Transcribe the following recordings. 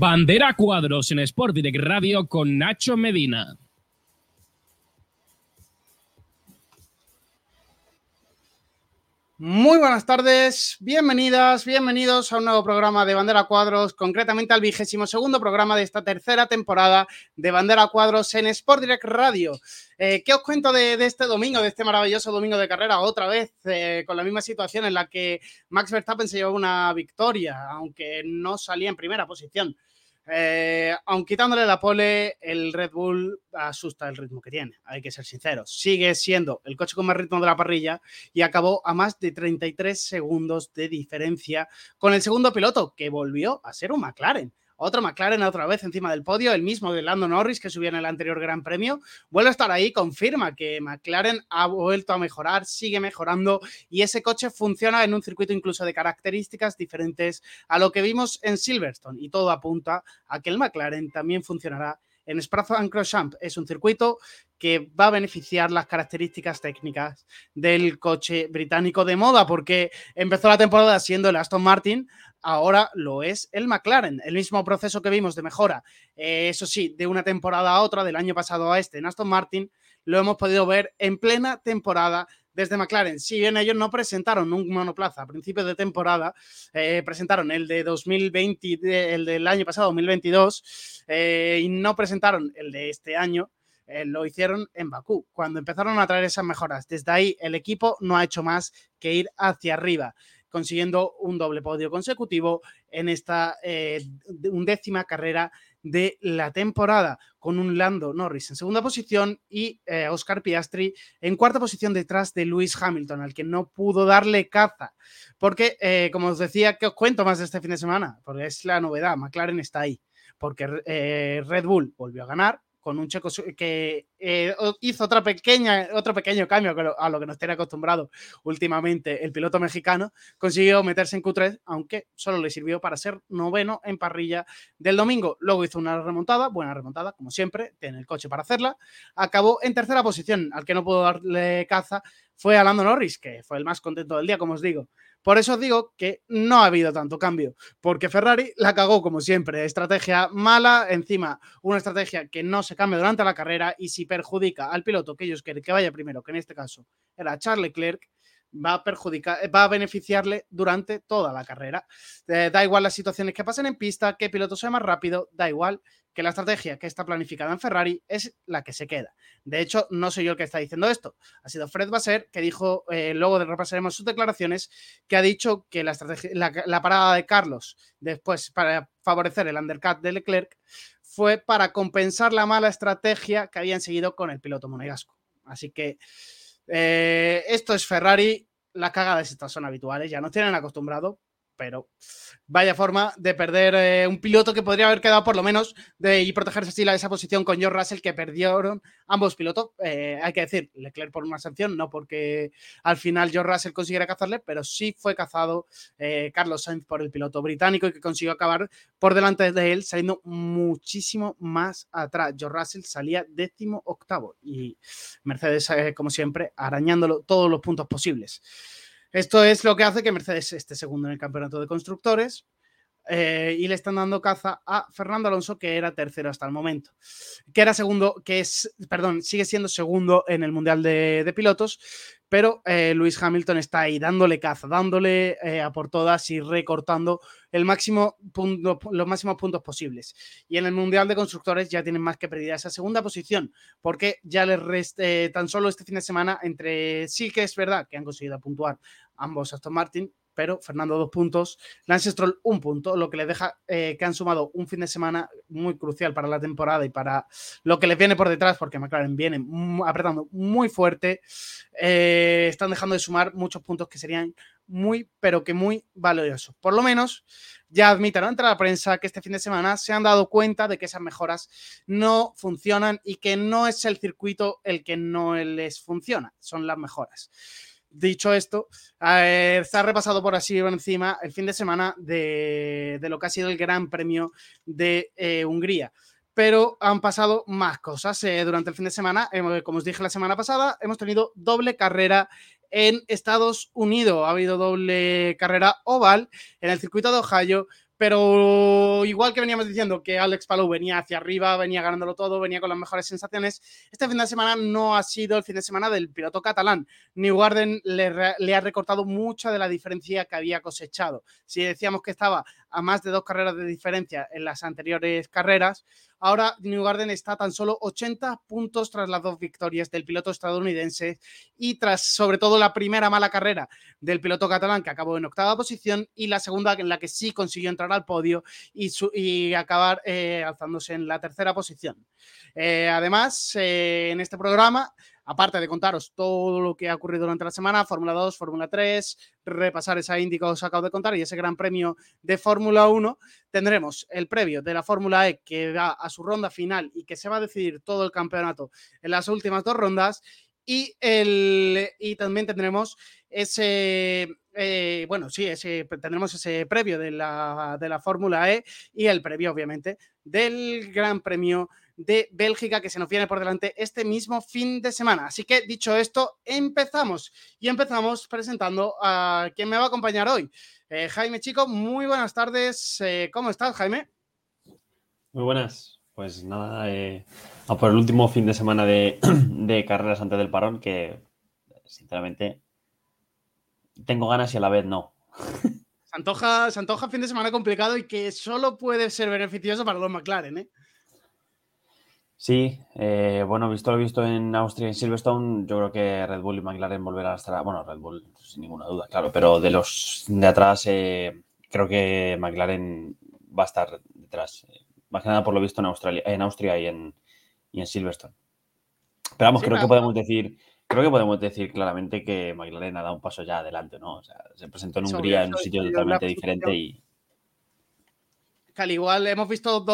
Bandera Cuadros en Sport Direct Radio con Nacho Medina. Muy buenas tardes, bienvenidas, bienvenidos a un nuevo programa de Bandera Cuadros, concretamente al vigésimo segundo programa de esta tercera temporada de Bandera Cuadros en Sport Direct Radio. Eh, ¿Qué os cuento de, este domingo, de este maravilloso domingo de carrera? Otra vez eh, con la misma situación en la que Max Verstappen se llevó una victoria, aunque no salía en primera posición. Eh, aun quitándole la pole, el Red Bull asusta el ritmo que tiene, hay que ser sinceros. Sigue siendo el coche con más ritmo de la parrilla y acabó a más de 33 segundos de diferencia con el segundo piloto, que volvió a ser un McLaren. Otro McLaren otra vez encima del podio, el mismo de Lando Norris que subió en el anterior Gran Premio. Vuelve a estar ahí, confirma que McLaren ha vuelto a mejorar, sigue mejorando y ese coche funciona en un circuito incluso de características diferentes a lo que vimos en Silverstone. Y todo apunta a que el McLaren también funcionará en Spa-Francorchamps. Es un circuito que va a beneficiar las características técnicas del coche británico de moda, porque empezó la temporada siendo el Aston Martin, ahora lo es el McLaren. El mismo proceso que vimos de mejora, eh, eso sí, de una temporada a otra, del año pasado a este en Aston Martin, lo hemos podido ver en plena temporada desde McLaren. Si bien ellos no presentaron un monoplaza a principios de temporada, eh, presentaron el de 2020, el del año pasado, 2022, eh, y no presentaron el de este año, lo hicieron en Bakú, cuando empezaron a traer esas mejoras. Desde ahí el equipo no ha hecho más que ir hacia arriba consiguiendo un doble podio consecutivo en esta eh, undécima carrera de la temporada, con un Lando Norris en segunda posición y eh, Oscar Piastri en cuarta posición detrás de Lewis Hamilton, al que no pudo darle caza. Porque, eh, como os decía, que os cuento más este fin de semana, porque es la novedad, McLaren está ahí, porque Red Bull volvió a ganar, con un checo que eh, hizo otra pequeña, otro pequeño cambio a lo que nos tiene acostumbrado últimamente el piloto mexicano, consiguió meterse en Q3, aunque solo le sirvió para ser noveno en parrilla del domingo. Luego hizo una remontada, buena remontada, como siempre, tiene el coche para hacerla. Acabó en tercera posición, al que no pudo darle caza fue a Lando Norris, que fue el más contento del día, como os digo. Por eso os digo que no ha habido tanto cambio, porque Ferrari la cagó como siempre. Estrategia mala, encima una estrategia que no se cambia durante la carrera y si perjudica al piloto que ellos quieren que vaya primero, que en este caso era Charles Leclerc, va a perjudicar, va a beneficiarle durante toda la carrera. Eh, da igual las situaciones que pasen en pista, qué piloto sea más rápido, da igual que la estrategia que está planificada en Ferrari es la que se queda. De hecho, no soy yo el que está diciendo esto. Ha sido Fred Basser que dijo, eh, luego repasaremos sus declaraciones, que ha dicho que la, estrategia, la, parada de Carlos después para favorecer el undercut de Leclerc fue para compensar la mala estrategia que habían seguido con el piloto monegasco. Así que eh, esto es Ferrari. Las cagadas estas son habituales, ya nos tienen acostumbrado, pero vaya forma de perder eh, un piloto que podría haber quedado por lo menos de, y protegerse así la esa posición con George Russell que perdieron ambos pilotos. Eh, hay que decir, Leclerc por una sanción, no porque al final George Russell consiguiera cazarle, pero sí fue cazado eh, Carlos Sainz por el piloto británico y que consiguió acabar por delante de él, saliendo muchísimo más atrás. George Russell salía décimo octavo y Mercedes, como siempre, arañándolo todos los puntos posibles. Esto es lo que hace que Mercedes esté segundo en el campeonato de constructores eh, y le están dando caza a Fernando Alonso, que era tercero hasta el momento. Que era segundo, que es, perdón, sigue siendo segundo en el Mundial de, Pilotos, pero eh, Luis Hamilton está ahí dándole caza, dándole eh, a por todas y recortando el máximo los máximos puntos posibles. Y en el Mundial de Constructores ya tienen más que perdida esa segunda posición, porque ya les resta tan solo este fin de semana entre sí que es verdad que han conseguido puntuar ambos Aston Martin, pero Fernando dos puntos, Lance Stroll un punto, lo que le deja eh, que han sumado un fin de semana muy crucial para la temporada y para lo que les viene por detrás, porque McLaren viene apretando muy fuerte, eh, están dejando de sumar muchos puntos que serían muy, pero que muy valiosos. Por lo menos ya admiten ante la prensa que este fin de semana se han dado cuenta de que esas mejoras no funcionan y que no es el circuito el que no les funciona, son las mejoras. Dicho esto, eh, se ha repasado por así encima el fin de semana de, lo que ha sido el Gran Premio de eh, Hungría. Pero han pasado más cosas eh, durante el fin de semana. como os dije la semana pasada, hemos tenido doble carrera en Estados Unidos. Ha habido doble carrera oval en el circuito de Ohio pero igual que veníamos diciendo que Alex Palou venía hacia arriba, venía ganándolo todo, venía con las mejores sensaciones, este fin de semana no ha sido el fin de semana del piloto catalán. New Garden le, le ha recortado mucha de la diferencia que había cosechado. Si decíamos que estaba a más de dos carreras de diferencia en las anteriores carreras, Ahora New Garden está tan solo 80 puntos tras las dos victorias del piloto estadounidense y tras sobre todo la primera mala carrera del piloto catalán que acabó en octava posición y la segunda en la que sí consiguió entrar al podio y, acabar eh, alzándose en la tercera posición. Eh, además, eh, en este programa aparte de contaros todo lo que ha ocurrido durante la semana, Fórmula 2, Fórmula 3, repasar esa índica que os acabo de contar y ese gran premio de Fórmula 1, tendremos el previo de la Fórmula E que va a su ronda final y que se va a decidir todo el campeonato en las últimas dos rondas. Y, el, y también tendremos ese, eh, bueno, sí, ese, tendremos ese previo de la, de la Fórmula E y el previo, obviamente, del Gran Premio de Bélgica que se nos viene por delante este mismo fin de semana. Así que dicho esto, empezamos y empezamos presentando a quien me va a acompañar hoy. Eh, Jaime Chico, muy buenas tardes. Eh, ¿Cómo estás, Jaime? Muy buenas. Pues nada, eh, a por el último fin de semana de, carreras antes del parón que, sinceramente, tengo ganas y a la vez no. Se antoja, se antoja fin de semana complicado y que solo puede ser beneficioso para los McLaren, ¿eh? Sí, eh, bueno, visto lo visto en Austria y en Silverstone, yo creo que Red Bull y McLaren volverán a estar, bueno, Red Bull sin ninguna duda, claro, pero de los de atrás eh, creo que McLaren va a estar detrás, eh, más que nada por lo visto en Australia, en Austria y en, y en Silverstone. Pero vamos, creo que podemos decir, creo que podemos decir claramente que McLaren ha dado un paso ya adelante, ¿no? O sea, se presentó en Hungría en un sitio totalmente diferente y al igual hemos visto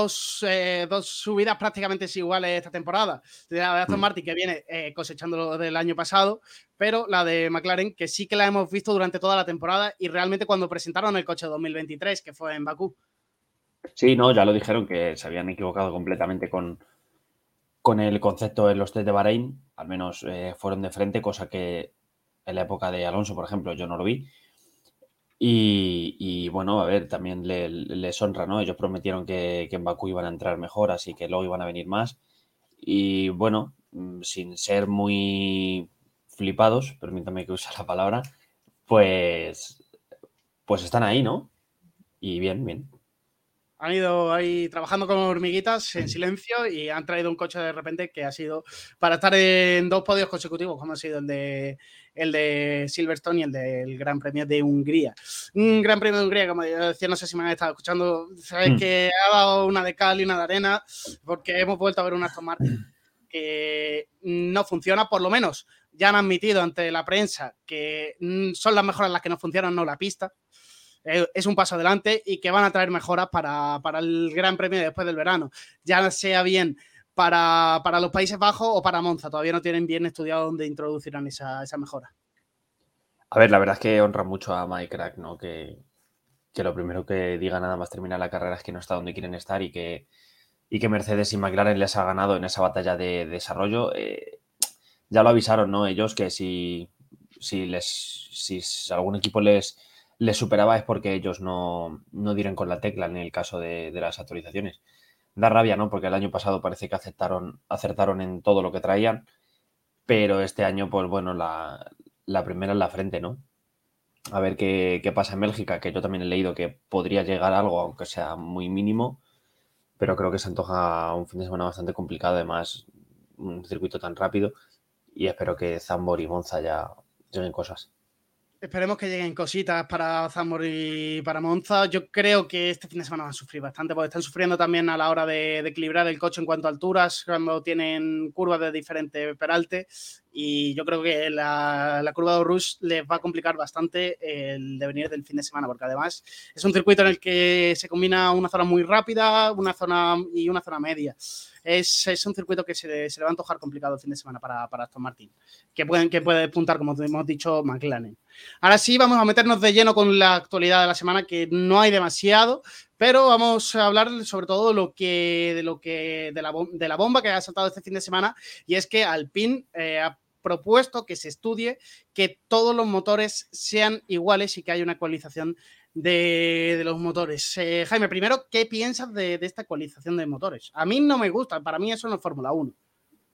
eh, dos, subidas prácticamente iguales esta temporada. La de Aston mm. Martin que viene eh, cosechando lo del año pasado, pero la de McLaren que sí que la hemos visto durante toda la temporada y realmente cuando presentaron el coche 2023, que fue en Bakú. Sí, no, ya lo dijeron que se habían equivocado completamente con, con el concepto de los test de Bahrein, al menos eh, fueron de frente, cosa que en la época de Alonso, por ejemplo, yo no lo vi. Y, bueno, a ver, también les honra, ¿no? Ellos prometieron que, en Bakú iban a entrar mejor, así que luego iban a venir más. Y bueno, mm, sin ser muy flipados, permítame que use la palabra, pues, pues están ahí, ¿no? Y bien, bien han ido ahí trabajando como hormiguitas en silencio y han traído un coche de repente que ha sido para estar en dos podios consecutivos, como ha sido el de, el de Silverstone y el del Gran Premio de Hungría. Un Gran Premio de Hungría, como decía, no sé si me han estado escuchando, sabes mm. que ha dado una de cal y una de arena, porque hemos vuelto a ver un Aston Martin que no funciona, por lo menos ya han admitido ante la prensa que mm, son las mejoras las que no funcionan, no la pista. Eh, es un paso adelante y que van a traer mejoras para, el Gran Premio después del verano. Ya sea bien para, los Países Bajos o para Monza. Todavía no tienen bien estudiado dónde introducirán esa, mejora. A ver, la verdad es que honra mucho a Mike Crack, ¿no? Que, lo primero que diga nada más terminar la carrera es que no está donde quieren estar y que, y que Mercedes y McLaren les ha ganado en esa batalla de, desarrollo. Eh, ya lo avisaron, ¿no? Ellos que si, si les si algún equipo les, les superaba es porque ellos no, no dieron con la tecla en el caso de, las actualizaciones. Da rabia, ¿no? Porque el año pasado parece que aceptaron, acertaron en todo lo que traían, pero este año, pues bueno, la, primera en la frente, ¿no? A ver qué, pasa en Bélgica, que yo también he leído que podría llegar algo, aunque sea muy mínimo, pero creo que se antoja un fin de semana bastante complicado, además, un circuito tan rápido, y espero que Zambor y Monza ya lleguen cosas. Esperemos que lleguen cositas para Zamor y para Monza. Yo creo que este fin de semana van a sufrir bastante, porque están sufriendo también a la hora de, equilibrar el coche en cuanto a alturas, cuando tienen curvas de diferente peralte. Y yo creo que la, curva de Rush les va a complicar bastante el devenir del fin de semana, porque además es un circuito en el que se combina una zona muy rápida una zona y una zona media es, un circuito que se, le va a antojar complicado el fin de semana para, para Aston Martin, que, pueden, que puede puntar, como hemos dicho, McLaren. Ahora sí, vamos a meternos de lleno con la actualidad de la semana, que no hay demasiado, pero vamos a hablar sobre todo lo que, de, lo que, de, la, de la bomba que ha saltado este fin de semana, y es que Alpine eh, ha propuesto que se estudie que todos los motores sean iguales y que haya una ecualización de, los motores. Eh, Jaime, primero, ¿qué piensas de, esta ecualización de motores? A mí no me gusta, para mí eso no es Fórmula 1.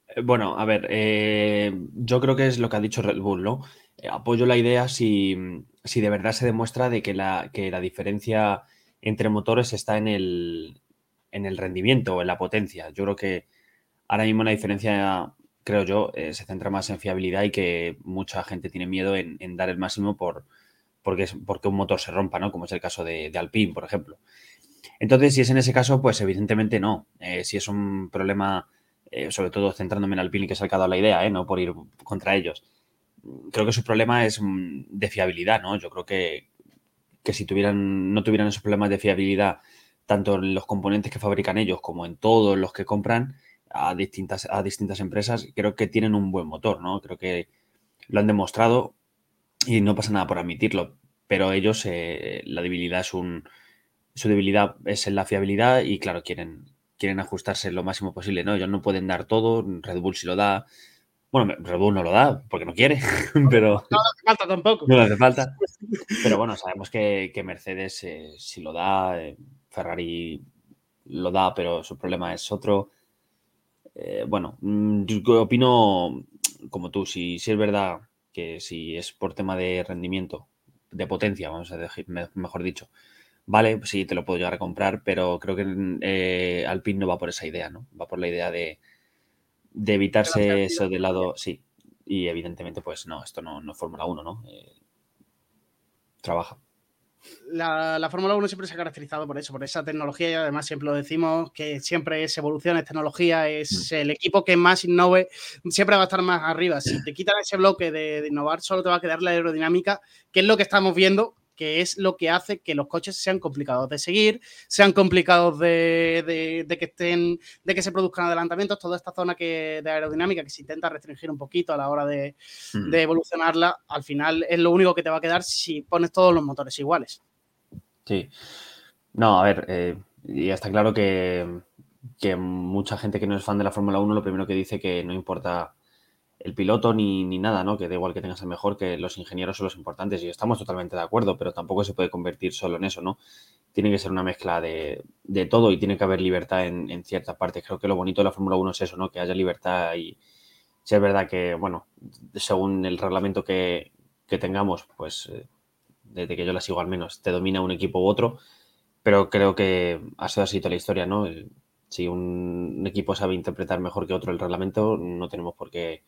Eh, bueno, a ver, eh, yo creo que es lo que ha dicho Red Bull, ¿no? apoyo la idea si, si, de verdad se demuestra de que la, que la diferencia entre motores está en el, en el rendimiento en la potencia. Yo creo que ahora mismo la diferencia, creo yo, se centra más en fiabilidad y que mucha gente tiene miedo en dar el máximo por, porque, porque un motor se rompa, ¿no? Como es el caso de, Alpine, por ejemplo. Entonces, si es en ese caso, pues evidentemente no. Eh, si es un problema, eh, sobre todo centrándome en Alpine, que se ha dado la idea, ¿eh? No por ir contra ellos. Creo que su problema es mm, de fiabilidad, ¿no? Yo creo que, que si tuvieran, no tuvieran esos problemas de fiabilidad, tanto en los componentes que fabrican ellos como en todos los que compran a distintas, a distintas empresas, creo que tienen un buen motor, ¿no? Creo que lo han demostrado y no pasa nada por admitirlo, pero ellos, eh, la debilidad es un, su debilidad es en la fiabilidad y claro, quieren, quieren ajustarse lo máximo posible, ¿no? Ellos no pueden dar todo, Red Bull sí lo da, bueno, Red Bull no lo da porque no quiere, pero... No, hace falta tampoco. No hace falta. Pero bueno, sabemos que, Mercedes eh, sí lo da, eh, Ferrari lo da, pero su problema es otro. Bueno, mm, yo opino como tú, si, si es verdad que si es por tema de rendimiento, de potencia, vamos a decir, mejor dicho, vale, pues sí, te lo puedo llegar a comprar, pero creo que eh, Alpine no va por esa idea, ¿no? Va por la idea de, evitarse eso de lado, sí. Y evidentemente, pues no, esto no, no es Fórmula 1, ¿no? Eh, trabaja la, Fórmula 1 siempre se ha caracterizado por eso, por esa tecnología y además siempre lo decimos que siempre es evolución, es tecnología, es mm. el equipo que más innove, siempre va a estar más arriba. Si te quitan ese bloque de, innovar, solo te va a quedar la aerodinámica, que es lo que estamos viendo que es lo que hace que los coches sean complicados de seguir, sean complicados de, que estén, de que se produzcan adelantamientos, toda esta zona que, de aerodinámica que se intenta restringir un poquito a la hora de, mm. evolucionarla, al final es lo único que te va a quedar si pones todos los motores iguales. Sí. No, a ver, eh, ya está claro que, que mucha gente que no es fan de la Fórmula 1 lo primero que dice que no importa el piloto ni, ni, nada, ¿no? Que da igual que tengas el mejor, que los ingenieros son los importantes y estamos totalmente de acuerdo, pero tampoco se puede convertir solo en eso, ¿no? Tiene que ser una mezcla de, de todo y tiene que haber libertad en, en ciertas partes. Creo que lo bonito de la Fórmula 1 es eso, ¿no? Que haya libertad y si es verdad que, bueno, según el reglamento que, que tengamos, pues eh, desde que yo la sigo al menos, te domina un equipo u otro, pero creo que ha sido así toda la historia, ¿no? Si un equipo sabe interpretar mejor que otro el reglamento, no tenemos por qué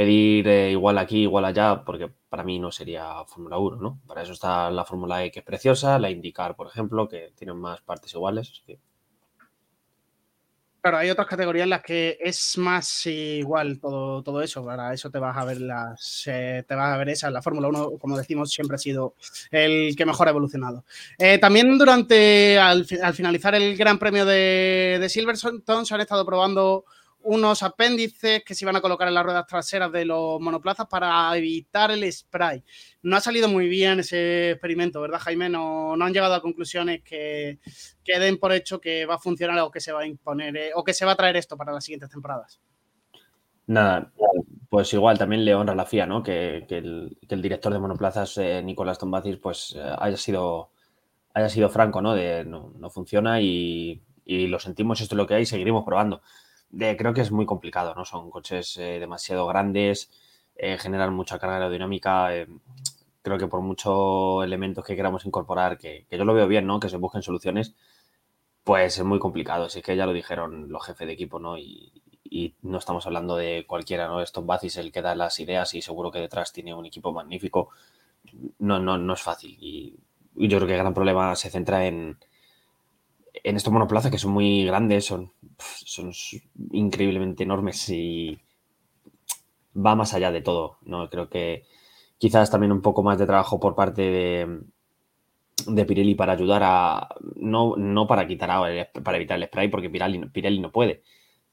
pedir eh, igual aquí, igual allá, porque para mí no sería Fórmula 1, ¿no? Para eso está la Fórmula E, que es preciosa, la IndyCar, por ejemplo, que tienen más partes iguales. Claro, hay otras categorías en las que es más igual todo, todo eso. Para eso te vas a ver las, eh, te vas a ver esa. La Fórmula 1, como decimos, siempre ha sido el que mejor ha evolucionado. Eh, también durante, al, finalizar el Gran Premio de, de Silverstone, se han estado probando unos apéndices que se iban a colocar en las ruedas traseras de los monoplazas para evitar el spray. No ha salido muy bien ese experimento, ¿verdad, Jaime? No, han llegado a conclusiones que, queden den por hecho que va a funcionar o que se va a imponer eh, o que se va a traer esto para las siguientes temporadas. Nada, pues igual también le honra la FIA, ¿no? Que, el, director de monoplazas, eh, Nicolás Tombacis, pues eh, haya sido haya sido franco, ¿no? De no, funciona y, y, lo sentimos, esto es lo que hay, seguiremos probando creo que es muy complicado, ¿no? Son coches eh, demasiado grandes, eh, generan mucha carga aerodinámica. Eh, creo que por muchos elementos que queramos incorporar, que, yo lo veo bien, ¿no? Que se busquen soluciones, pues es muy complicado. Así que ya lo dijeron los jefes de equipo, ¿no? Y, no estamos hablando de cualquiera, ¿no? Stop Bacis el que da las ideas y seguro que detrás tiene un equipo magnífico. No, no, no es fácil. Y, y yo creo que el gran problema se centra en, en estos monoplazas que son muy grandes, son, son increíblemente enormes y va más allá de todo. ¿no? Creo que quizás también un poco más de trabajo por parte de, de Pirelli para ayudar a. No, no para quitar para evitar el spray, porque Pirelli, Pirelli no puede,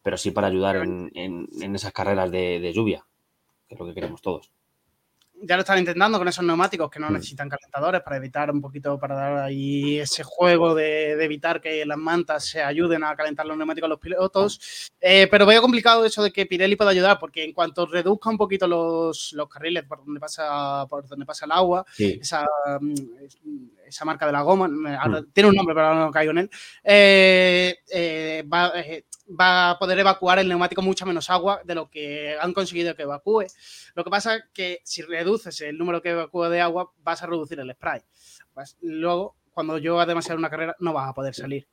pero sí para ayudar en, en, esas carreras de, de lluvia, que es lo que queremos todos. Ya lo están intentando con esos neumáticos que no Mm. necesitan calentadores para evitar un poquito, para dar ahí ese juego de, de evitar que las mantas se ayuden a calentar los neumáticos a los pilotos. Eh, pero veo complicado eso de que Pirelli pueda ayudar, porque en cuanto reduzca un poquito los, los carriles por donde pasa, por donde pasa el agua, Sí. esa, mm, esa marca de la goma, Mm. ahora tiene un nombre, pero ahora no caigo en él, eh, eh, va, eh, va a poder evacuar el neumático mucha menos agua de lo que han conseguido que evacúe. Lo que pasa es que si reduces el número que evacúa de agua, vas a reducir el spray. Pues luego, cuando llueva demasiado una carrera, no vas a poder salir.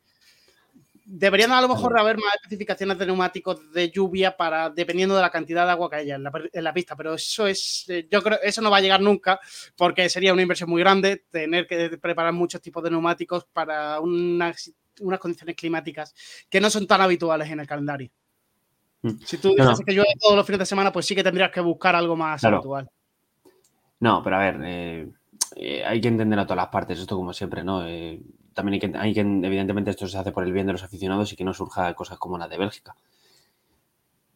Deberían a lo mejor haber más especificaciones de neumáticos de lluvia para dependiendo de la cantidad de agua que haya en la, en la pista, pero eso es, eh, yo creo, eso no va a llegar nunca porque sería una inversión muy grande tener que preparar muchos tipos de neumáticos para unas, unas condiciones climáticas que no son tan habituales en el calendario. Mm. Si tú dices No, que llueve todos los fines de semana, pues sí que tendrías que buscar algo más Claro. habitual. No, pero a ver, eh, eh, hay que entender a todas las partes, esto como siempre, ¿no? Eh, también hay que, hay que, evidentemente, esto se hace por el bien de los aficionados y que no surja cosas como la de Bélgica.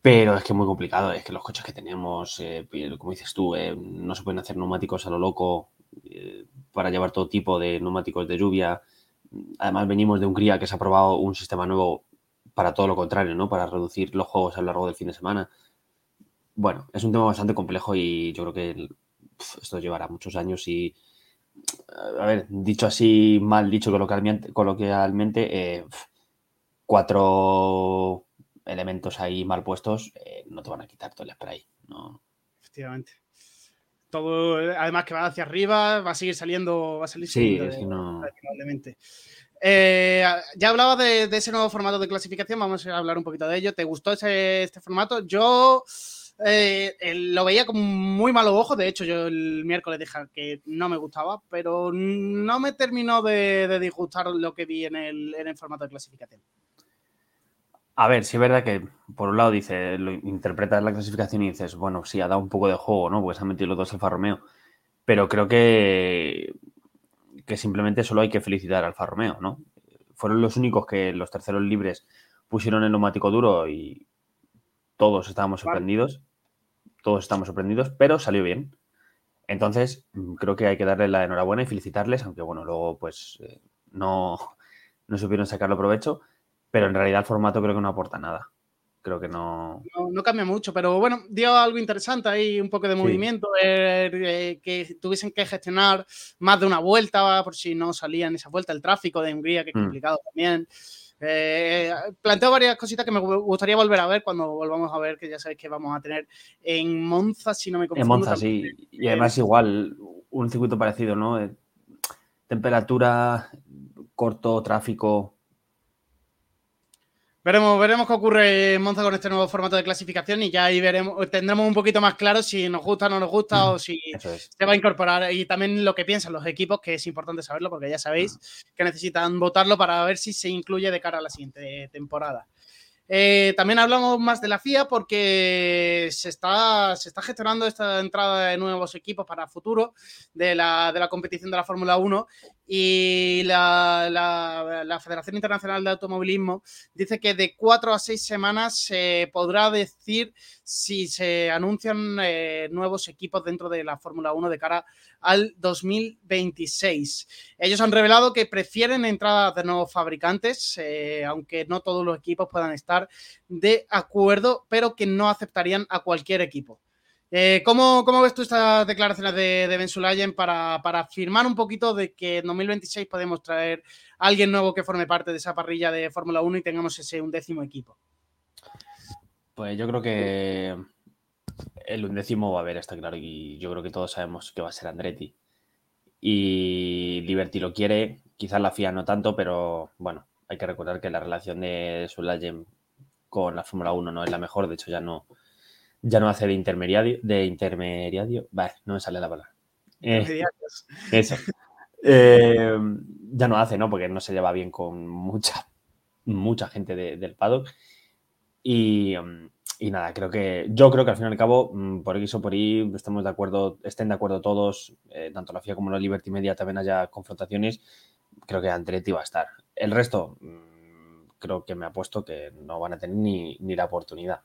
Pero es que es muy complicado, es que los coches que tenemos, eh, como dices tú, no se pueden hacer neumáticos a lo loco para llevar todo tipo de neumáticos de lluvia. Además, venimos de Hungría que se ha aprobado un sistema nuevo para todo lo contrario, ¿no? Para reducir los juegos a lo largo del fin de semana. Bueno, es un tema bastante complejo y yo creo que esto llevará muchos años y, a ver, dicho así, mal dicho coloquialmente, coloquialmente eh, cuatro elementos ahí mal puestos eh, no te van a quitar todo el spray. No. Efectivamente. Todo, además que va hacia arriba, va a seguir saliendo, va a salir Sí, no. probablemente. Eh, ya hablaba de, de ese nuevo formato de clasificación, vamos a hablar un poquito de ello. ¿Te gustó ese, este formato? Yo eh, lo veía con muy malos ojos, de hecho yo el miércoles dije que no me gustaba, pero no me terminó de, de disgustar lo que vi en el, en el formato de clasificación. A ver, sí es verdad que por un lado dice, lo interpretas la clasificación y dices, bueno, sí, ha dado un poco de juego, ¿no? Porque se han metido los dos Alfa Romeo. Pero creo que, que simplemente solo hay que felicitar al Alfa Romeo, ¿no? Fueron los únicos que los terceros libres pusieron el neumático duro y todos estábamos sorprendidos. Todos estamos sorprendidos, pero salió bien. Entonces, mm, creo que hay que darle la enhorabuena y felicitarles, aunque bueno, luego pues eh, no, no supieron sacarlo provecho. Pero en realidad el formato creo que no aporta nada. Creo que no. No, no cambia mucho, pero bueno, dio algo interesante ahí, un poco de Sí. movimiento, eh, eh, que tuviesen que gestionar más de una vuelta por si no salían esa vuelta, el tráfico de Hungría, que es Mm. complicado también. Eh, planteo varias cositas que me gu- gustaría volver a ver cuando volvamos a ver, que ya sabéis que vamos a tener en Monza, si no me confundo. En Monza, también. sí. Y además igual, un circuito parecido, ¿no? Eh, Temperatura, corto, tráfico. Veremos, veremos qué ocurre en Monza con este nuevo formato de clasificación y ya ahí veremos, tendremos un poquito más claro si nos gusta o no nos gusta o si es. se va a incorporar y también lo que piensan los equipos, que es importante saberlo porque ya sabéis que necesitan votarlo para ver si se incluye de cara a la siguiente temporada. Eh, también hablamos más de la FIA porque se está, se está gestionando esta entrada de nuevos equipos para futuro de la, de la competición de la Fórmula 1 y la, la- la Federación Internacional de Automovilismo dice que de cuatro a seis semanas se podrá decir si se anuncian eh, nuevos equipos dentro de la Fórmula 1 de cara al 2026. Ellos han revelado que prefieren entradas de nuevos fabricantes, eh, aunque no todos los equipos puedan estar de acuerdo, pero que no aceptarían a cualquier equipo. Eh, ¿cómo, cómo ves tú estas declaraciones de, de Ben Sulayem para, para afirmar un poquito de que en 2026 podemos traer a alguien nuevo que forme parte de esa parrilla de Fórmula 1 y tengamos ese undécimo equipo? Pues yo creo que el undécimo va a haber, está claro. Y yo creo que todos sabemos que va a ser Andretti. Y Liberty lo quiere, quizás la FIA no tanto, pero bueno, hay que recordar que la relación de Sulayem con la Fórmula 1 no es la mejor. De hecho, ya no, ya no hace de intermediario. De intermediario. Vale, no me sale la palabra. Eh, eso. Eh, ya no hace, ¿no? Porque no se lleva bien con mucha, mucha gente de- del paddock. Y, mm, y nada, creo que yo creo que al fin y al cabo, mm, por X o por Y, estamos de acuerdo, estén de acuerdo todos, eh, tanto la FIA como la Liberty Media también haya confrontaciones, creo que Andretti va a estar. El resto, mm, creo que me apuesto que no van a tener ni, ni la oportunidad.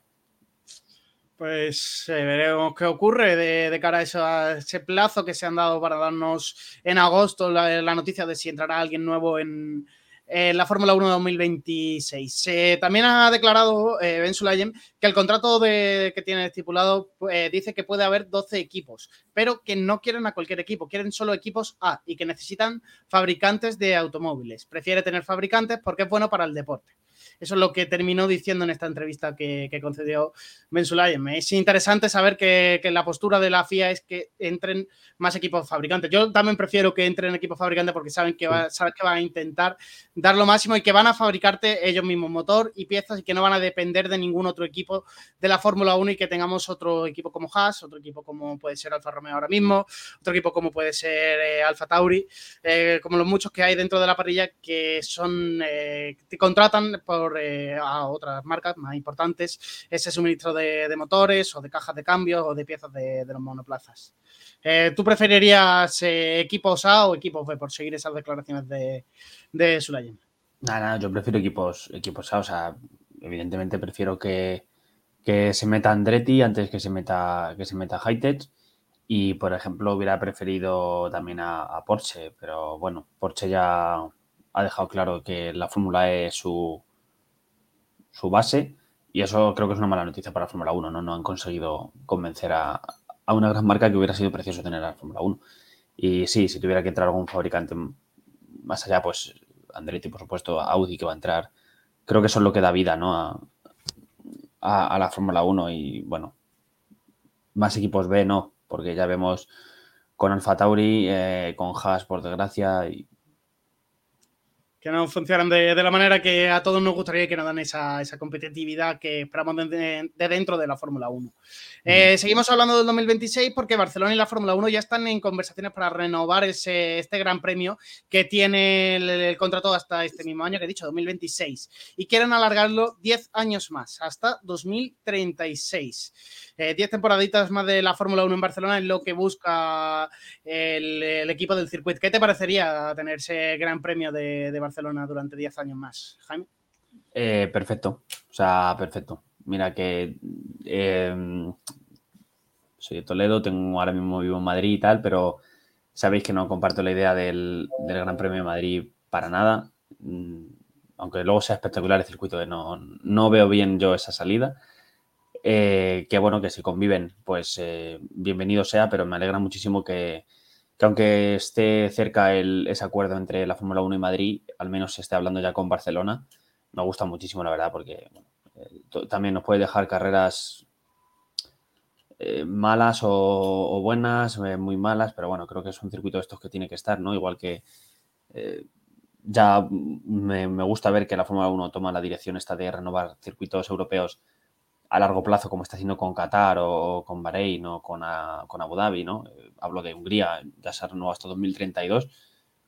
Pues eh, veremos qué ocurre de, cara a, ese plazo que se han dado para darnos en agosto la, noticia de si entrará alguien nuevo en, la Fórmula 1 2026. también ha declarado eh, Ben Sulayem que el contrato que tiene estipulado eh, dice que puede haber 12 equipos, pero que no quieren a cualquier equipo, quieren solo equipos A y que necesitan fabricantes de automóviles. Prefiere tener fabricantes porque es bueno para el deporte. Eso es lo que terminó diciendo en esta entrevista que, concedió Ben Es interesante saber que, la postura de la FIA es que entren más equipos fabricantes. Yo también prefiero que entren equipos fabricantes porque saben que, va, que van a intentar dar lo máximo y que van a fabricarte ellos mismos motor y piezas y que no van a depender de ningún otro equipo de la Fórmula 1 y que tengamos otro equipo como Haas, otro equipo como puede ser Alfa Romeo ahora mismo, otro equipo como puede ser eh, Alfa Tauri, eh, como los muchos que hay dentro de la parrilla que son, eh, te contratan por eh, a otras marcas más importantes ese suministro de, motores o de cajas de cambio o de piezas de, los monoplazas. Eh, ¿Tú preferirías eh, equipos A o equipos B por seguir esas declaraciones de, de Sulayen? Nada, yo prefiero equipos, equipos A. O sea, evidentemente prefiero que, se meta Andretti antes que se meta, que se meta Hightech. Y, por ejemplo, hubiera preferido también a, a, Porsche, pero bueno, Porsche ya ha dejado claro que la Fórmula E es su, su base y eso creo que es una mala noticia para la Fórmula 1, ¿no? No han conseguido convencer a, una gran marca que hubiera sido precioso tener a la Fórmula 1. Y sí, si tuviera que entrar algún fabricante más allá, pues Andretti, por supuesto, Audi que va a entrar, creo que eso es lo que da vida, ¿no? A, a, la Fórmula 1 y bueno, más equipos B no, porque ya vemos con Alfa Tauri, eh, con Haas, por desgracia, y que no funcionan de, la manera que a todos nos gustaría que nos dan esa, competitividad que esperamos de, dentro de la Fórmula 1. Eh, seguimos hablando del 2026 porque Barcelona y la Fórmula 1 ya están en conversaciones para renovar ese, este gran premio que tiene el, contrato hasta este mismo año que he dicho, 2026, y quieren alargarlo 10 años más, hasta 2036. 10 eh, temporaditas más de la Fórmula 1 en Barcelona es lo que busca el, equipo del circuito. ¿Qué te parecería tener ese gran premio de, Barcelona durante 10 años más, Jaime? Eh, perfecto, o sea, perfecto. Mira que em, soy de Toledo, tengo ahora mismo vivo en Madrid y tal, pero sabéis que no comparto la idea del, Gran Premio de Madrid para nada. Mm, aunque luego sea espectacular el circuito, no, no veo bien yo esa salida. Eh, que bueno, que si conviven, pues eh, bienvenido sea, pero me alegra muchísimo que, aunque esté cerca ese acuerdo entre la Fórmula 1 y Madrid, al menos se esté hablando ya con Barcelona. Me gusta muchísimo, la verdad, porque eh, también nos puede dejar carreras malas o, buenas, muy malas, pero bueno, creo que es un circuito de estos que tiene que estar, ¿no? Igual que ya me, me, gusta ver que la Fórmula 1 toma la dirección esta de renovar circuitos europeos a largo plazo, como está haciendo con Qatar o con Bahrein o con, con Abu Dhabi, ¿no? Eh, hablo de Hungría, ya se renueva hasta 2032,